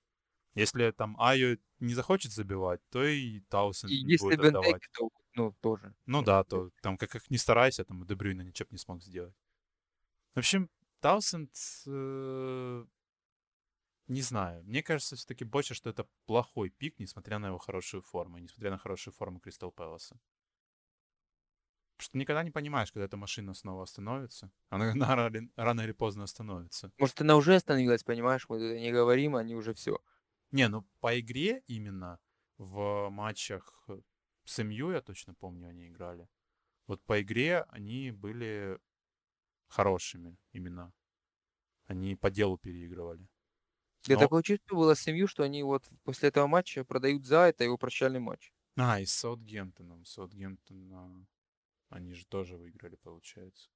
Speaker 2: Если там Айю не захочет забивать, то и Таунсенд
Speaker 1: И
Speaker 2: не
Speaker 1: если
Speaker 2: будет отдавать.
Speaker 1: то, ну, тоже.
Speaker 2: Ну да, то там как, как ни старайся, там Дебрюйна ничего не смог сделать. В общем, Таунсенд, э, не знаю, мне кажется все-таки больше, что это плохой pick, несмотря на его хорошую форму, несмотря на хорошую форму Кристал Пэласа. Потому что никогда не понимаешь, когда эта машина снова остановится. Она, она рано, или поздно остановится.
Speaker 1: Может, она уже остановилась, понимаешь? Мы это не говорим, они уже все.
Speaker 2: Не, ну по игре именно в матчах э, с МЮ, я точно помню, они играли. Вот по игре они были хорошими именно. Они по делу переигрывали.
Speaker 1: Я
Speaker 2: Но-
Speaker 1: такое чувство было с семью, что они вот после этого матча продают за это его прощальный матч.
Speaker 2: А, и с Саутгемптоном. Саутгемптон, а, они же тоже выиграли, получается.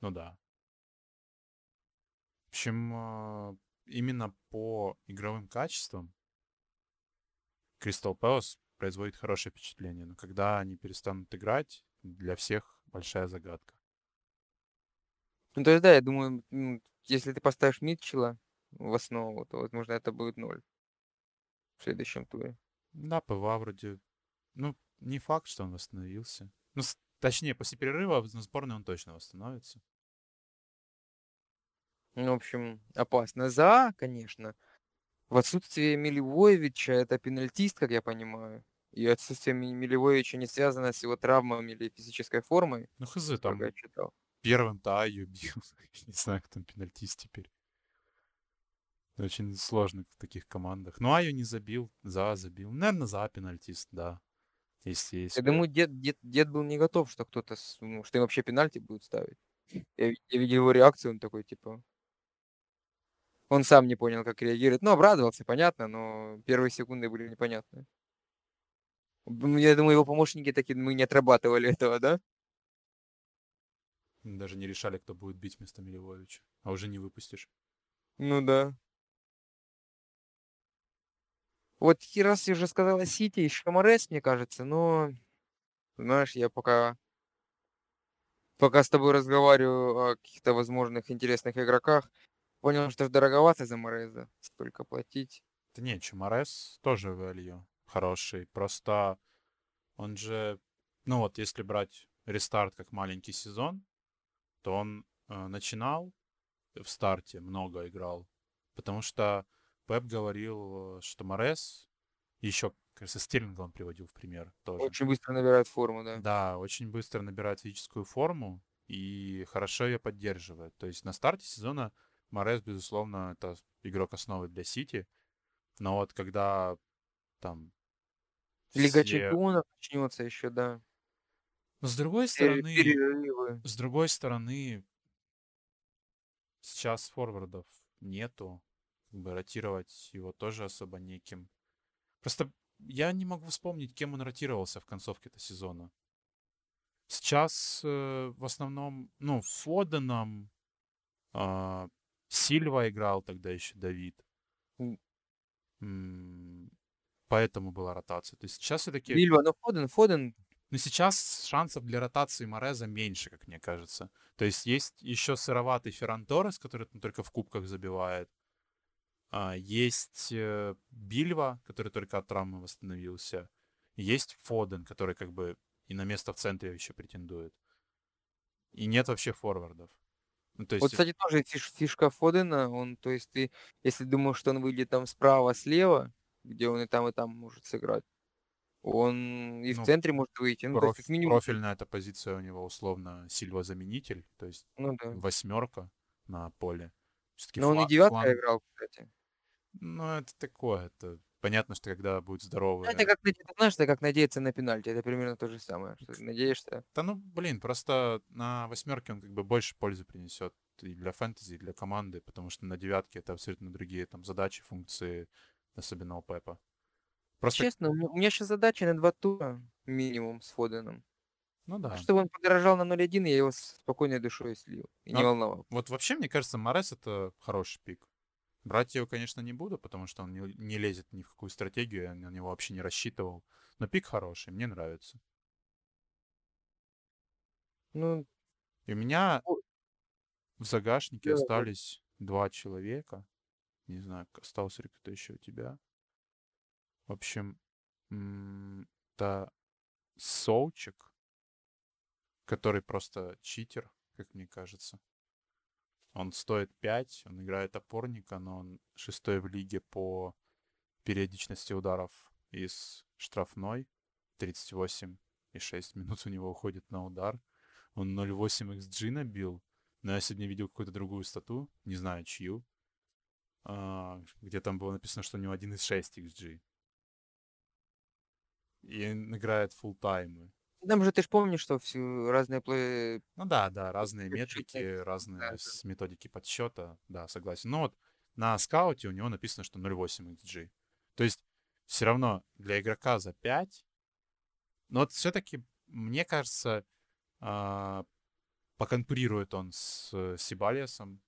Speaker 2: Ну да. В общем, а, именно по игровым качествам Кристал Пэлас производит хорошее впечатление. Но когда они перестанут играть, для всех большая загадка.
Speaker 1: Ну, то есть, да, я думаю, если ты поставишь Митчелла в основу, то, возможно, это будет ноль в следующем туре.
Speaker 2: Да, ПВА вроде... Ну, не факт, что он восстановился. Ну, с- точнее, после перерыва на сборной он точно восстановится.
Speaker 1: Ну, в общем, опасно. За, конечно. В отсутствие Миливоевича это пенальтист, как я понимаю. И отсутствие Ми- Миливоевича не связано с его травмами или физической формой,
Speaker 2: Ну, хз, там
Speaker 1: я читал.
Speaker 2: первым-то Айю бил. Не знаю, кто там пенальтист теперь. Очень сложно в таких командах. Ну, Айю не забил, За забил. Наверное, За пенальтист, да. Если есть.
Speaker 1: Я думаю, дед, дед, дед был не готов, что кто-то, ну, что им вообще пенальти будет ставить. Я, я видел его реакцию, он такой, типа... Он сам не понял, как реагировать. Ну, обрадовался, понятно, но первые секунды были непонятны. М, Я думаю, его помощники такие, мы не отрабатывали этого, да?
Speaker 2: Даже не решали, кто будет бить вместо Милевовича. А уже не выпустишь.
Speaker 1: Ну да. Вот раз я уже сказала Сити, еще Морес, мне кажется, но... Знаешь, я пока... Пока с тобой разговариваю о каких-то возможных интересных игроках, понял, что дороговато за Мореза столько платить.
Speaker 2: Да не, Чумарес тоже value хороший. Просто он же... Ну вот, если брать рестарт как маленький сезон, то он э, начинал в старте, много играл. Потому что Пеп говорил, э, что Морес, еще, кажется, Стерлинга он приводил в пример тоже.
Speaker 1: Очень быстро набирает форму, да.
Speaker 2: Да, очень быстро набирает физическую форму и хорошо ее поддерживает. То есть на старте сезона Морес, безусловно, это игрок основы для Сити. Но вот когда там...
Speaker 1: Лига
Speaker 2: все-
Speaker 1: чемпионов начнется еще, да.
Speaker 2: Но с другой стороны,
Speaker 1: Перерывы.
Speaker 2: с другой стороны, сейчас форвардов нету. Как бы ротировать его тоже особо неким. Просто я не могу вспомнить, кем он ротировался в концовке этого сезона. Сейчас э, в основном, ну, Фоденом, а, Сильва играл тогда еще Давид.
Speaker 1: М,
Speaker 2: Поэтому была ротация. То есть сейчас все-таки...
Speaker 1: Вильва, ну Фоден, Фоден,
Speaker 2: Но сейчас шансов для ротации Мореза меньше, как мне кажется. То есть есть еще сыроватый Ферран Торрес, который там только в кубках забивает. А, есть э, Бильва, который только от травмы восстановился. Есть Фоден, который как бы и на место в центре еще претендует. И нет вообще форвардов. Ну, то есть,
Speaker 1: Вот, кстати, тоже фиш- фишка Фодена, он, то есть ты, если думаешь, что он выйдет там справа-слева, где он и там, и там может сыграть, он и в
Speaker 2: Ну,
Speaker 1: центре может выйти, ну, есть
Speaker 2: проф-
Speaker 1: как минимум,
Speaker 2: профильная эта позиция у него условно Сильва-заменитель, то есть
Speaker 1: ну да.
Speaker 2: восьмерка на поле. Все-таки
Speaker 1: Но он и девятка играл, кстати.
Speaker 2: Ну, это такое. Это понятно, что когда будет здоровый...
Speaker 1: Это как, знаешь, это как надеяться на пенальти, это примерно то же самое, что надеешься.
Speaker 2: Да ну, блин, просто на восьмерке он как бы больше пользы принесет и для фэнтези, и для команды, потому что на девятке это абсолютно другие там задачи, функции, особенно у Пепа. Просто,
Speaker 1: Честно, у меня, сейчас задача на два тура минимум с Фоденом.
Speaker 2: ну да.
Speaker 1: Чтобы он подорожал на 0.1, и я его спокойной душой слил и не
Speaker 2: Ну,
Speaker 1: волновал.
Speaker 2: Вот вообще, мне кажется, Морес это хороший пик. Брать его, конечно, не буду, потому что он не, не лезет ни в какую стратегию, я на него вообще не рассчитывал. Но пик хороший, мне нравится.
Speaker 1: Ну,
Speaker 2: И у меня в загашнике
Speaker 1: Да, да.
Speaker 2: остались два человека. Не знаю, остался ли кто-то еще у тебя. В общем, это Соучик, который просто читер, как мне кажется. Он стоит 5, он играет опорника, но он шестой в лиге по периодичности ударов из штрафной. 38,6 минут у него уходит на удар. Он 0,8 XG набил. Но я сегодня видел какую-то другую стату, не знаю чью, а, где там было написано, что у него 1,6 XG. И он играет full таймы.
Speaker 1: Там же ты же помнишь, что все разные плей...
Speaker 2: Ну да, да, разные метрики, разные
Speaker 1: да,
Speaker 2: с- методики подсчета, да, согласен. Но вот на скауте у него написано, что 0,8 XG. То есть все равно для игрока за 5, но вот все-таки, мне кажется, а, поконкурирует он с э, Сибалиасом,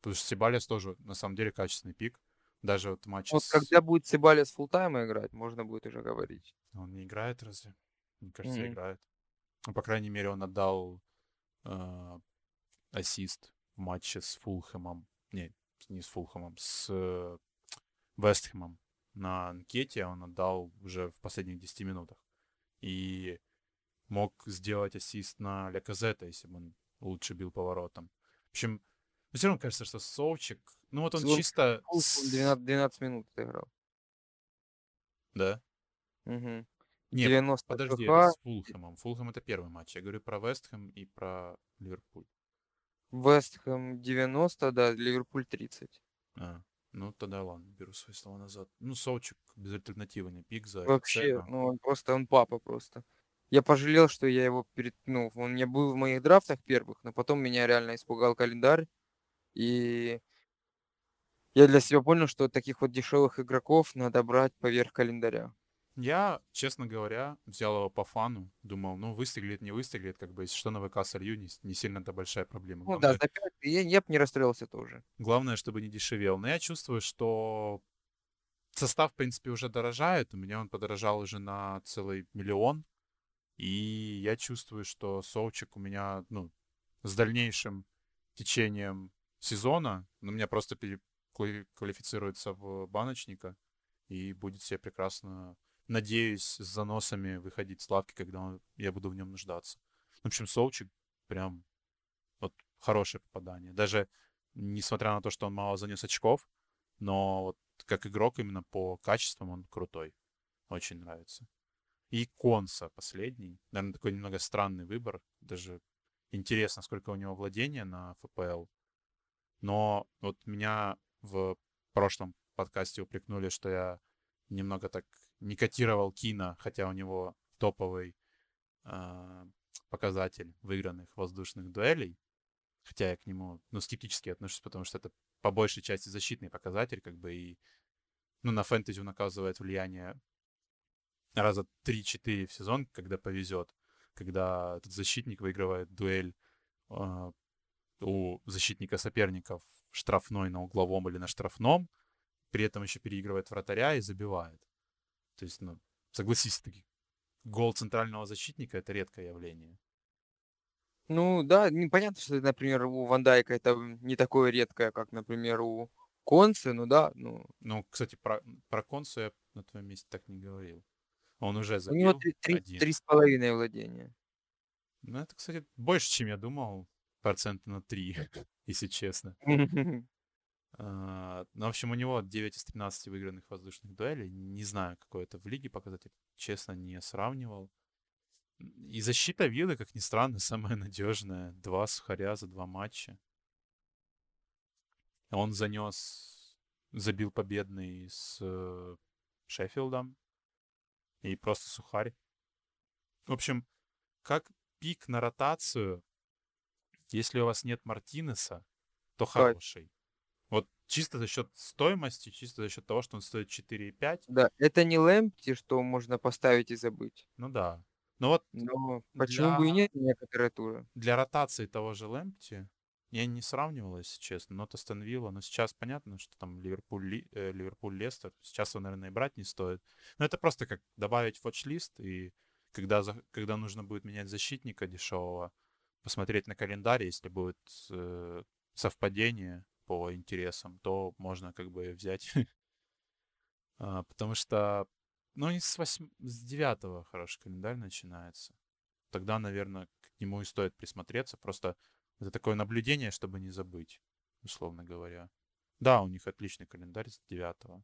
Speaker 2: потому что Сибалиас тоже, на самом деле, качественный пик. Даже вот в матче
Speaker 1: Вот
Speaker 2: с...
Speaker 1: когда будет Сибалес фултайма играть, можно будет уже говорить.
Speaker 2: Он не играет разве? Мне кажется,
Speaker 1: Мгм.
Speaker 2: играет. Ну, по крайней мере, он отдал э, ассист в матче с Фулхэмом. Не, не с Фулхэмом, с э, Вестхэмом. На анкете он отдал уже в последних 10 минутах. И мог сделать ассист на Леказета, если бы он лучше бил поворотом. В общем, все равно кажется, что Соучик... Ну вот он
Speaker 1: Он
Speaker 2: чисто...
Speaker 1: Фулл
Speaker 2: с-
Speaker 1: 12, 12 минут играл.
Speaker 2: Да?
Speaker 1: Угу.
Speaker 2: Нет,
Speaker 1: 90
Speaker 2: Подожди, это с Фулхэмом. Фулхэм это первый матч. Я говорю про Вестхэм и про Ливерпуль.
Speaker 1: Вестхэм 90, да, Ливерпуль 30.
Speaker 2: А, ну тогда ладно, беру свои слова назад. Ну, Соучик безальтернативный пик за
Speaker 1: Вообще,
Speaker 2: офицера.
Speaker 1: ну он просто, он папа просто. Я пожалел, что я его перед, ну, он меня был в моих драфтах первых, но потом меня реально испугал календарь. И я для себя понял, что таких вот дешевых игроков надо брать поверх календаря.
Speaker 2: Я, честно говоря, взял его по фану. Думал, ну, выстрелит, не выстрелит, как бы, если что, на ВК солью, не, не сильно это большая проблема.
Speaker 1: Ну да,
Speaker 2: Главное,
Speaker 1: за 5 я, я бы не расстроился тоже.
Speaker 2: главное, чтобы не дешевел. Но я чувствую, что состав, в принципе, уже дорожает. У меня он подорожал уже на целый миллион. И я чувствую, что Соучик у меня, ну, с дальнейшим течением сезона, ну, у меня просто переквалифицируется в баночника и будет себе прекрасно, надеюсь, с заносами выходить с лавки, когда он- я буду в нем нуждаться. В общем, Соучик прям вот хорошее попадание. Даже несмотря на то, что он мало занес очков, но вот как игрок именно по качествам он крутой. Очень нравится. И Конса последний. Наверное, такой немного странный выбор. Даже интересно, сколько у него владения на ФПЛ. Но вот меня в прошлом подкасте упрекнули, что я немного так не котировал Кина, хотя у него топовый а, показатель выигранных воздушных дуэлей. Хотя я к нему, ну, скептически отношусь, потому что это по большей части защитный показатель, как бы, и, ну, на фэнтези он оказывает влияние раза 3-4 в сезон, когда повезет, когда этот защитник выигрывает дуэль а, у защитника соперников штрафной на угловом или на штрафном, при этом еще переигрывает вратаря и забивает. То есть, ну, согласись, таки, гол центрального защитника — это редкое явление.
Speaker 1: Ну да, непонятно, что, например, у Ван Дайка это не такое редкое, как, например, у Концы, ну да, ну...
Speaker 2: Ну, кстати, про, про Консу я на твоем месте так не говорил. Он уже
Speaker 1: У него
Speaker 2: забил
Speaker 1: три, три,
Speaker 2: один.
Speaker 1: три с половиной владения.
Speaker 2: Ну, это, кстати, больше, чем я думал. Процента на 3, если честно. А, Ну, в общем, у него 9 из 13 выигранных воздушных дуэлей. Не знаю, какой это в лиге показатель. Честно, не сравнивал. И защита Виллы, как ни странно, самая надежная. Два сухаря за два матча. Он занес, забил победный с э, Шеффилдом. И просто сухарь. В общем, как пик на ротацию, если у вас нет Мартинеса, то хороший. Чисто за счет стоимости, чисто за счет того, что он стоит 4,5,
Speaker 1: Да, это не Лэмпти, что можно поставить и забыть.
Speaker 2: ну да. Но вот
Speaker 1: Но почему бы и
Speaker 2: Для-
Speaker 1: нет некоторые туры?
Speaker 2: для ротации того же Лэмпти я не сравнивал, если честно, но Астон Вилла, но сейчас понятно, что там Ливерпуль, Ли- э, Ливерпуль Лестер, сейчас его, наверное, и брать не стоит. Но это просто как добавить в watch-лист, и когда, за- когда нужно будет менять защитника дешевого, посмотреть на календарь, если будет э, совпадение по интересам, то можно как бы взять. А, Потому что, ну, и с, восьм... с 9 хороший календарь начинается. Тогда, наверное, к нему и стоит присмотреться. Просто это такое наблюдение, чтобы не забыть, условно говоря. Да, у них отличный календарь с 9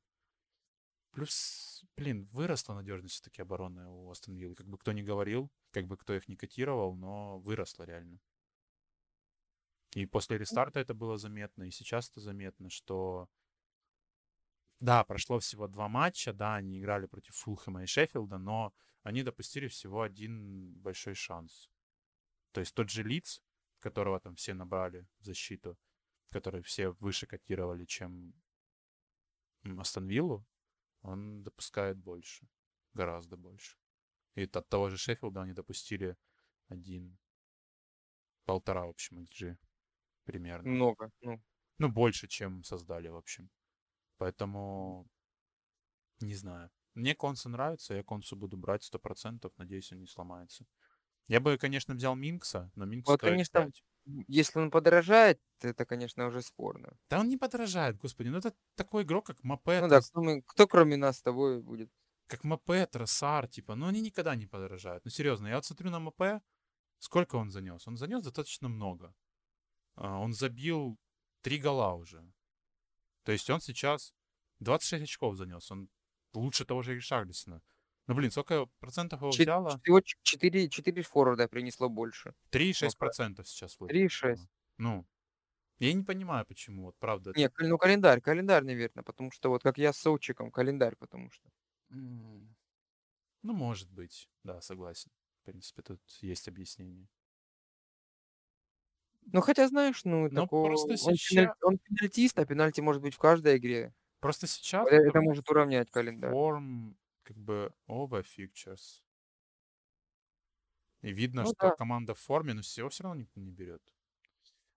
Speaker 2: Плюс, блин, выросла надежность все-таки обороны у Астон. Как бы кто ни говорил, как бы кто их не котировал, но выросла реально. И после рестарта это было заметно, и сейчас это заметно, что да, прошло всего два матча, да, они играли против Фулхэма и Шеффилда, но они допустили всего один большой шанс. То есть тот же Лиц, которого там все набрали в защиту, который все выше котировали, чем Астон Виллу, он допускает больше, гораздо больше. И от того же Шеффилда они допустили один, полтора, в общем, XG примерно.
Speaker 1: Много. Ну,
Speaker 2: Ну, больше, чем создали, в общем. Поэтому, не знаю. Мне консу нравится, я консу буду брать 100%, надеюсь, он не сломается. Я бы, конечно, взял Минкса, но Минкс
Speaker 1: Вот,
Speaker 2: стоит
Speaker 1: конечно,
Speaker 2: 5.
Speaker 1: если он подорожает, это, конечно, уже спорно.
Speaker 2: Да он не подорожает, господи. Ну, это такой игрок, как Мапе,
Speaker 1: Ну да, кто, мы- кто кроме нас с тобой будет?
Speaker 2: как Мапе, Тросар, типа. Ну, они никогда не подорожают. Ну, серьезно, я вот смотрю на Мапе, сколько он занес? Он занес достаточно много. А, Он забил три гола уже. То есть он сейчас 26 очков занес. Он лучше того же Ришарлисона. Ну, блин, сколько процентов его взяло?
Speaker 1: Всего 4, 4 форварда принесло больше.
Speaker 2: 3,6 процентов сейчас вроде.
Speaker 1: 3,6.
Speaker 2: Ну, я не понимаю, почему, вот правда.
Speaker 1: Не, каль- ну календарь, календарь, наверное, потому что вот как я с Соучиком, календарь, потому что.
Speaker 2: Ну, может быть, да, согласен. В принципе, тут есть объяснение.
Speaker 1: Ну хотя, знаешь, ну,
Speaker 2: Ну,
Speaker 1: такого...
Speaker 2: просто
Speaker 1: он,
Speaker 2: сейчас-
Speaker 1: он пенальтист, а пенальти может быть в каждой игре.
Speaker 2: Просто сейчас
Speaker 1: Это, это может уравнять календарь.
Speaker 2: форм как бы over fixtures. И видно,
Speaker 1: Ну
Speaker 2: что
Speaker 1: да.
Speaker 2: команда в форме, но всего все равно никто не берет.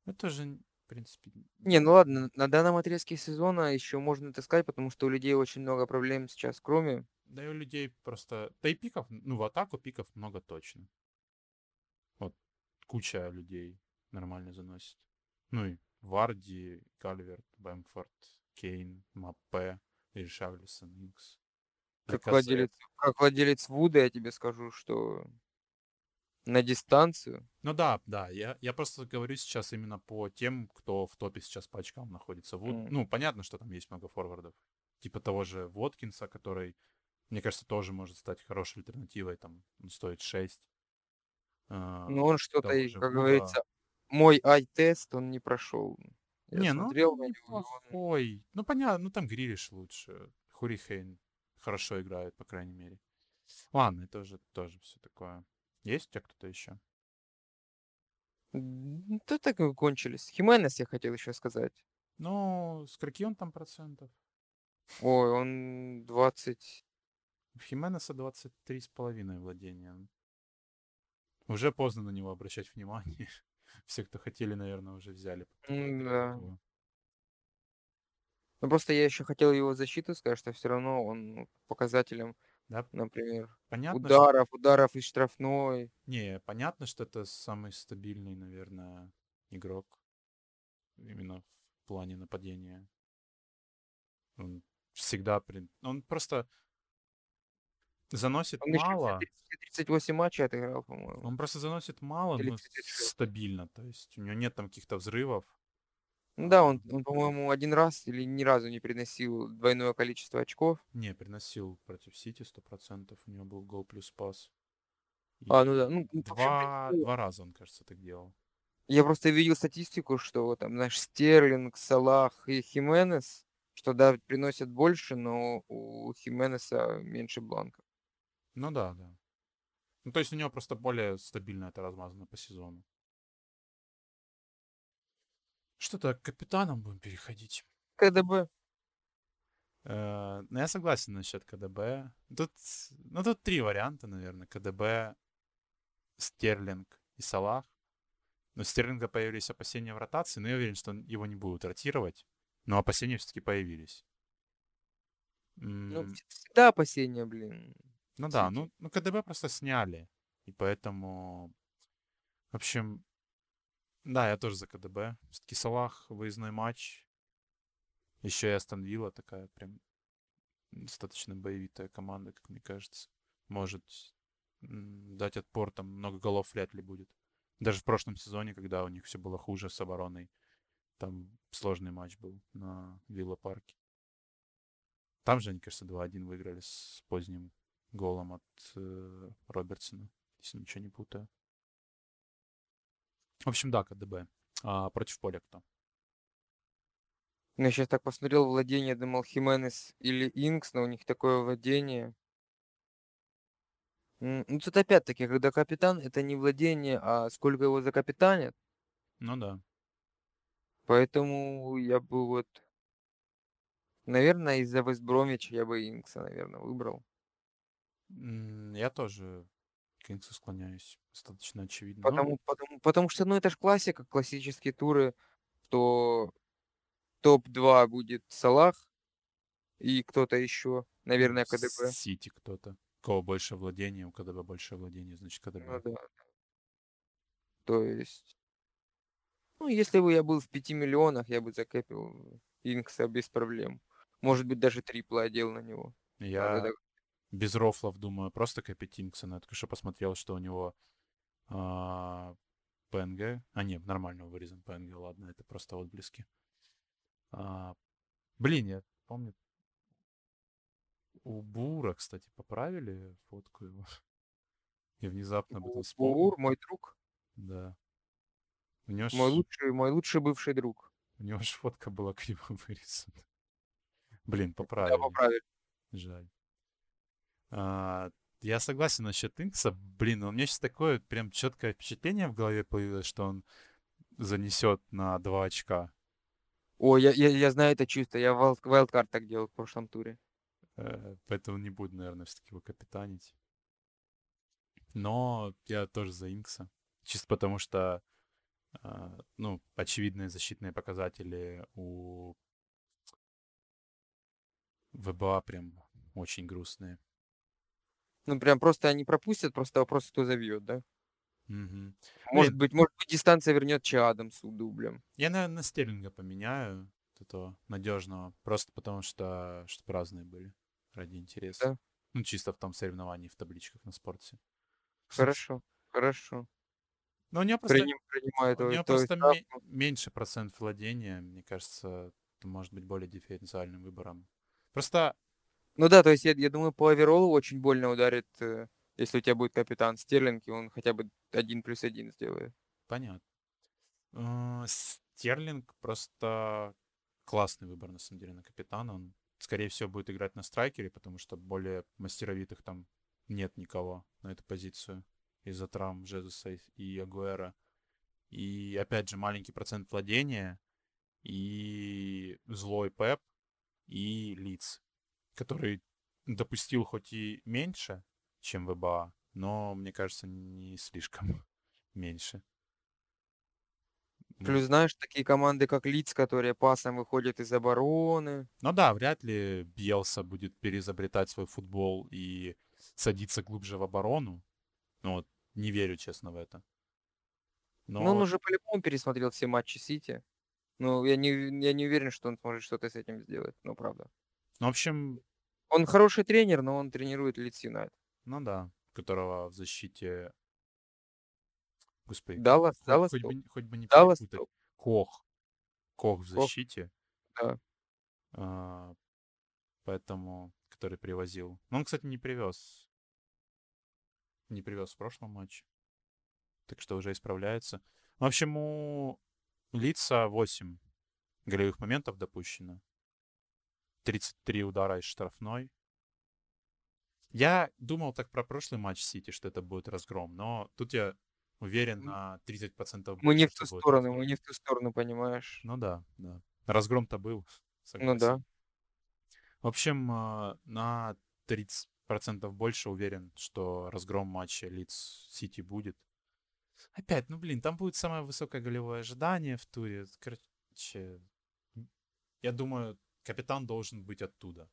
Speaker 2: Это же, в принципе,
Speaker 1: Не, ну ладно, на данном отрезке сезона еще можно это сказать, потому что у людей очень много проблем сейчас, кроме...
Speaker 2: Да и у людей просто... Да и пиков, ну, в атаку пиков много точно. Вот куча людей нормально заносит. Ну и Варди, Кальверт, Бэмфорд, Кейн, Маппе, Ришарлисон, Инкс.
Speaker 1: Как владелец, как владелец Вуда я тебе скажу, что на дистанцию.
Speaker 2: Ну да, да, я, я просто говорю сейчас именно по тем, кто в топе сейчас по очкам находится. Вуд,
Speaker 1: М.
Speaker 2: Ну, понятно, что там есть много форвардов. Типа того же Воткинса, который, мне кажется, тоже может стать хорошей альтернативой. Там он стоит 6. А,
Speaker 1: Но он что-то, как
Speaker 2: Вуда.
Speaker 1: говорится, мой ай-тест, он не прошел. Я
Speaker 2: не, ну,
Speaker 1: смотрел на него,
Speaker 2: неплохой. Ну, понятно, ну там Грилиш лучше. Хурихейн хорошо играет, по крайней мере. Ладно, это уже тоже все такое. Есть у тебя кто-то еще?
Speaker 1: То так и кончились. Хименес я хотел еще сказать.
Speaker 2: Ну, с каких он там процентов?
Speaker 1: Ой, он 20...
Speaker 2: У Хименеса 23,5 владения. Уже поздно на него обращать внимание. Все, кто хотели, наверное, уже взяли. итогу.
Speaker 1: Ну, просто я еще хотел его защиту сказать, что все равно он ну, показателем,
Speaker 2: Да,
Speaker 1: например,
Speaker 2: понятно, что...
Speaker 1: ударов, ударов из штрафной.
Speaker 2: Не, понятно, что это самый стабильный, наверное, игрок именно в плане нападения. Он всегда... при- Он просто заносит
Speaker 1: Он
Speaker 2: мало.
Speaker 1: 30 38 матчей отыграл, по-моему.
Speaker 2: Он просто заносит мало, но
Speaker 1: 36.
Speaker 2: стабильно. То есть у него нет там каких-то взрывов.
Speaker 1: Ну да, он, он, по-моему, один раз или ни разу не приносил двойное количество очков.
Speaker 2: Не, приносил против Сити 100%. У него был гол плюс пас. И
Speaker 1: А, ну да. Ну, общем,
Speaker 2: два,
Speaker 1: ну,
Speaker 2: два раза он, кажется, так делал.
Speaker 1: я просто видел статистику, что там, знаешь, Стерлинг, Салах и Хименес, что да, приносят больше, но у Хименеса меньше бланков.
Speaker 2: Ну да, да. Ну, то есть у него просто более стабильно это размазано по сезону. Что-то к капитанам будем переходить.
Speaker 1: КДБ.
Speaker 2: Э, Ну, я согласен насчет КДБ. Тут, ну, тут три варианта, наверное. КДБ, Стерлинг и Салах. Но Стерлинга появились опасения в ротации, но я уверен, что его не будут ротировать. Но опасения все-таки появились.
Speaker 1: Ну, всегда опасения, блин.
Speaker 2: Ну да, ну, ну КДБ просто сняли. И поэтому... В общем, да, я тоже за КДБ. Все-таки Салах, выездной матч. Еще и Астон Вилла такая прям достаточно боевитая команда, как мне кажется. Может дать отпор, там много голов вряд ли будет. Даже в прошлом сезоне, когда у них все было хуже с обороной, там сложный матч был на Вилла Парке. Там же, они, кажется, 2-1 выиграли с поздним голом от э, Робертсона, если ничего не путаю. В общем, да, КДБ. А против поля кто?
Speaker 1: Ну, Я сейчас так посмотрел владение, думал Хименес или Инкс, но у них такое владение. Ну, тут опять-таки, когда капитан, это не владение, а сколько его закапитанят.
Speaker 2: Ну да.
Speaker 1: Поэтому я бы вот, наверное, из-за Вестбромича я бы Инкса, наверное, выбрал.
Speaker 2: Я тоже к Кингсу склоняюсь. Достаточно очевидно. Ну,
Speaker 1: Потому, потому, потому что, ну, это же классика, классические туры, что топ-2 будет Салах и кто-то еще, наверное,
Speaker 2: ну,
Speaker 1: КДБ.
Speaker 2: Сити кто-то. У кого больше владения, у КДБ больше владения, значит
Speaker 1: Ну
Speaker 2: КДБ.
Speaker 1: да. То есть, ну, если бы я был в 5 миллионах, я бы закэпил Инкса без проблем. Может быть, даже трипла одел на него.
Speaker 2: Я
Speaker 1: дог-
Speaker 2: без рофлов думаю, просто копить Кингсона. Я только что посмотрел, что у него а, ПНГ. А, нет, нормально вырезан ПНГ, ладно, это просто отблески. А, блин, я помню, у Бура, кстати, поправили фотку его. И внезапно об этом вспомнил.
Speaker 1: Буур, мой друг,
Speaker 2: Да. У него,
Speaker 1: мой
Speaker 2: ж,
Speaker 1: лучший, мой лучший бывший друг.
Speaker 2: у него ж фотка была криво вырезана. Блин,
Speaker 1: Да,
Speaker 2: поправили.
Speaker 1: поправили.
Speaker 2: Жаль. А, я согласен насчет Инкса. Блин, у меня сейчас такое прям четкое впечатление в голове появилось, что он занесет на 2 очка.
Speaker 1: О, я, я, я знаю это чувство. Я в Wildcard так делал в прошлом туре.
Speaker 2: Э, Поэтому не буду, наверное, все-таки его капитанить. Но я тоже за Инкса. Чисто потому что, а, ну, очевидные защитные показатели у ВБА прям очень грустные.
Speaker 1: Ну, прям просто они пропустят, просто вопрос, кто забьет, да?
Speaker 2: Мгм.
Speaker 1: Может
Speaker 2: Блин.
Speaker 1: быть, может быть, дистанция вернет Че Адамсу дублем.
Speaker 2: Я, наверное, на Стерлинга поменяю, этого надежного, просто потому что, чтобы разные были, ради интереса.
Speaker 1: Да.
Speaker 2: Ну, чисто в том соревновании в табличках на спорте.
Speaker 1: Хорошо, хорошо.
Speaker 2: Но у него просто,
Speaker 1: Приним, принимаю
Speaker 2: у него просто ме- меньше процент владения, мне кажется, это может быть более дифференциальным выбором. Просто,
Speaker 1: Ну да, то есть я, я думаю, по оверолу очень больно ударит, э, если у тебя будет капитан Стерлинг, и он хотя бы один плюс один сделает.
Speaker 2: понятно. Э, Стерлинг просто классный выбор, на самом деле, на капитана. Он, скорее всего, будет играть на страйкере, потому что более мастеровитых там нет никого на эту позицию из-за травм Жезуса и Агуэра. И, опять же, маленький процент владения, и злой Пеп, и Лиц, который допустил хоть и меньше, чем ВБА, но, мне кажется, не слишком меньше. Вот.
Speaker 1: Плюс, знаешь, такие команды, как Лиц, которые пасом выходят из обороны.
Speaker 2: Ну да, вряд ли Бьелса будет переизобретать свой футбол и садиться глубже в оборону. Ну вот, не верю, честно, в это.
Speaker 1: Ну, он
Speaker 2: Но,
Speaker 1: уже по-любому пересмотрел все матчи Сити. Ну, я не, я не уверен, что он сможет что-то с этим сделать. Ну, правда.
Speaker 2: Ну, в общем,
Speaker 1: Он хороший тренер, но он тренирует Лиц Юнайтед.
Speaker 2: ну да, которого в защите... Господи,
Speaker 1: Даллас,
Speaker 2: хоть,
Speaker 1: Даллас,
Speaker 2: хоть бы, хоть бы не
Speaker 1: Даллас,
Speaker 2: перепутать. Кох. Кох в
Speaker 1: Кох.
Speaker 2: защите.
Speaker 1: Да.
Speaker 2: а, поэтому, который привозил. Но он, кстати, не привез. Не привез в прошлом матче. Так что уже исправляется. В общем, у Лица 8 голевых моментов допущено. 33 удара из штрафной. Я думал так про прошлый матч Сити, что это будет разгром, но тут я уверен на 30%
Speaker 1: Мы не
Speaker 2: больше,
Speaker 1: в ту сторону,
Speaker 2: разгром.
Speaker 1: мы не в ту сторону, понимаешь?
Speaker 2: Ну да, да. Разгром-то был,
Speaker 1: Ну да.
Speaker 2: согласен. В общем, а, на 30% больше уверен, что разгром матча Лидс Сити будет. Опять, ну блин, там будет самое высокое голевое ожидание в туре. Короче, я думаю, капитан должен быть оттуда.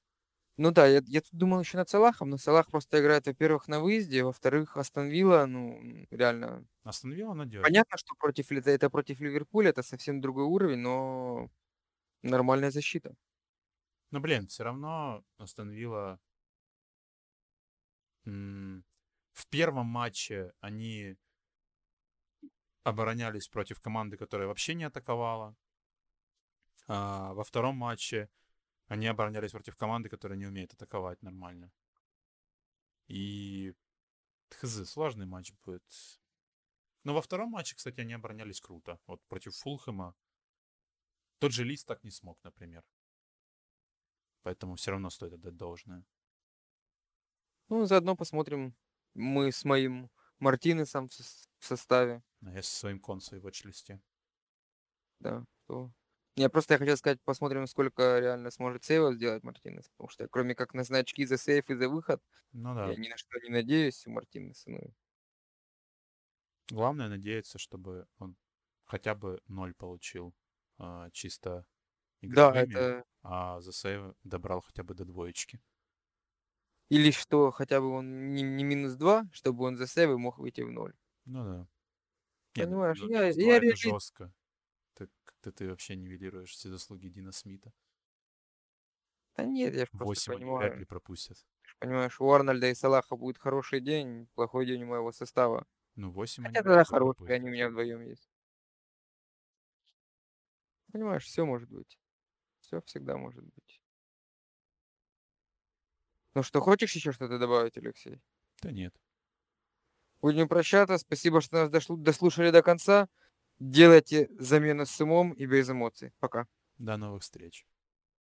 Speaker 1: Ну да, я, я тут думал еще над Салахом, но Салах просто играет, во-первых, на выезде, во-вторых, Астон Вилла, ну, реально.
Speaker 2: Астон Вилла надежно.
Speaker 1: Понятно, что против, Ли- это против Ливерпуля, это совсем другой уровень, но нормальная защита.
Speaker 2: Но, блин, все равно м, в первом матче они оборонялись против команды, которая вообще не атаковала. А во втором матче они оборонялись против команды, которая не умеет атаковать нормально. И хз, сложный матч будет. Но во втором матче, кстати, они оборонялись круто. Вот против Фулхэма тот же Лист так не смог, например. Поэтому все равно стоит отдать должное.
Speaker 1: Ну, заодно посмотрим мы с моим Мартинесом в сос- в составе,
Speaker 2: А я со своим консой в watch-листе.
Speaker 1: да. то- Я просто я хотел сказать, посмотрим, сколько реально сможет сейвов сделать Мартинес, потому что кроме как на значки за сейф и за выход,
Speaker 2: Ну да.
Speaker 1: я ни на что не надеюсь у Мартинеса. Ну,
Speaker 2: Главное надеяться, чтобы он хотя бы ноль получил а, чисто
Speaker 1: да,
Speaker 2: игровыми,
Speaker 1: это...
Speaker 2: а за сейв добрал хотя бы до двоечки.
Speaker 1: Или что, хотя бы он не, не минус 2, чтобы он за сейвы мог выйти в ноль.
Speaker 2: Ну да. Не, ну,
Speaker 1: Понимаешь,
Speaker 2: ну,
Speaker 1: я,
Speaker 2: два
Speaker 1: я реали-
Speaker 2: жестко. Так ты, вообще нивелируешь все заслуги Дина Смита.
Speaker 1: Да нет, я же просто
Speaker 2: 8 они вряд
Speaker 1: понимаю.
Speaker 2: ли пропустят.
Speaker 1: Ты ж Понимаешь, у Арнольда и Салаха будет хороший день, плохой день у моего состава.
Speaker 2: Ну, 8 они
Speaker 1: Хотя
Speaker 2: вряд
Speaker 1: тогда хорошие,
Speaker 2: пропустят.
Speaker 1: они у меня вдвоем есть. Понимаешь, все может быть. Все всегда может быть. Ну что, хочешь еще что-то добавить, Алексей?
Speaker 2: Да нет.
Speaker 1: Будем прощаться. Спасибо, что нас дослушали до конца. Делайте замену с умом и без эмоций. Пока.
Speaker 2: До новых встреч.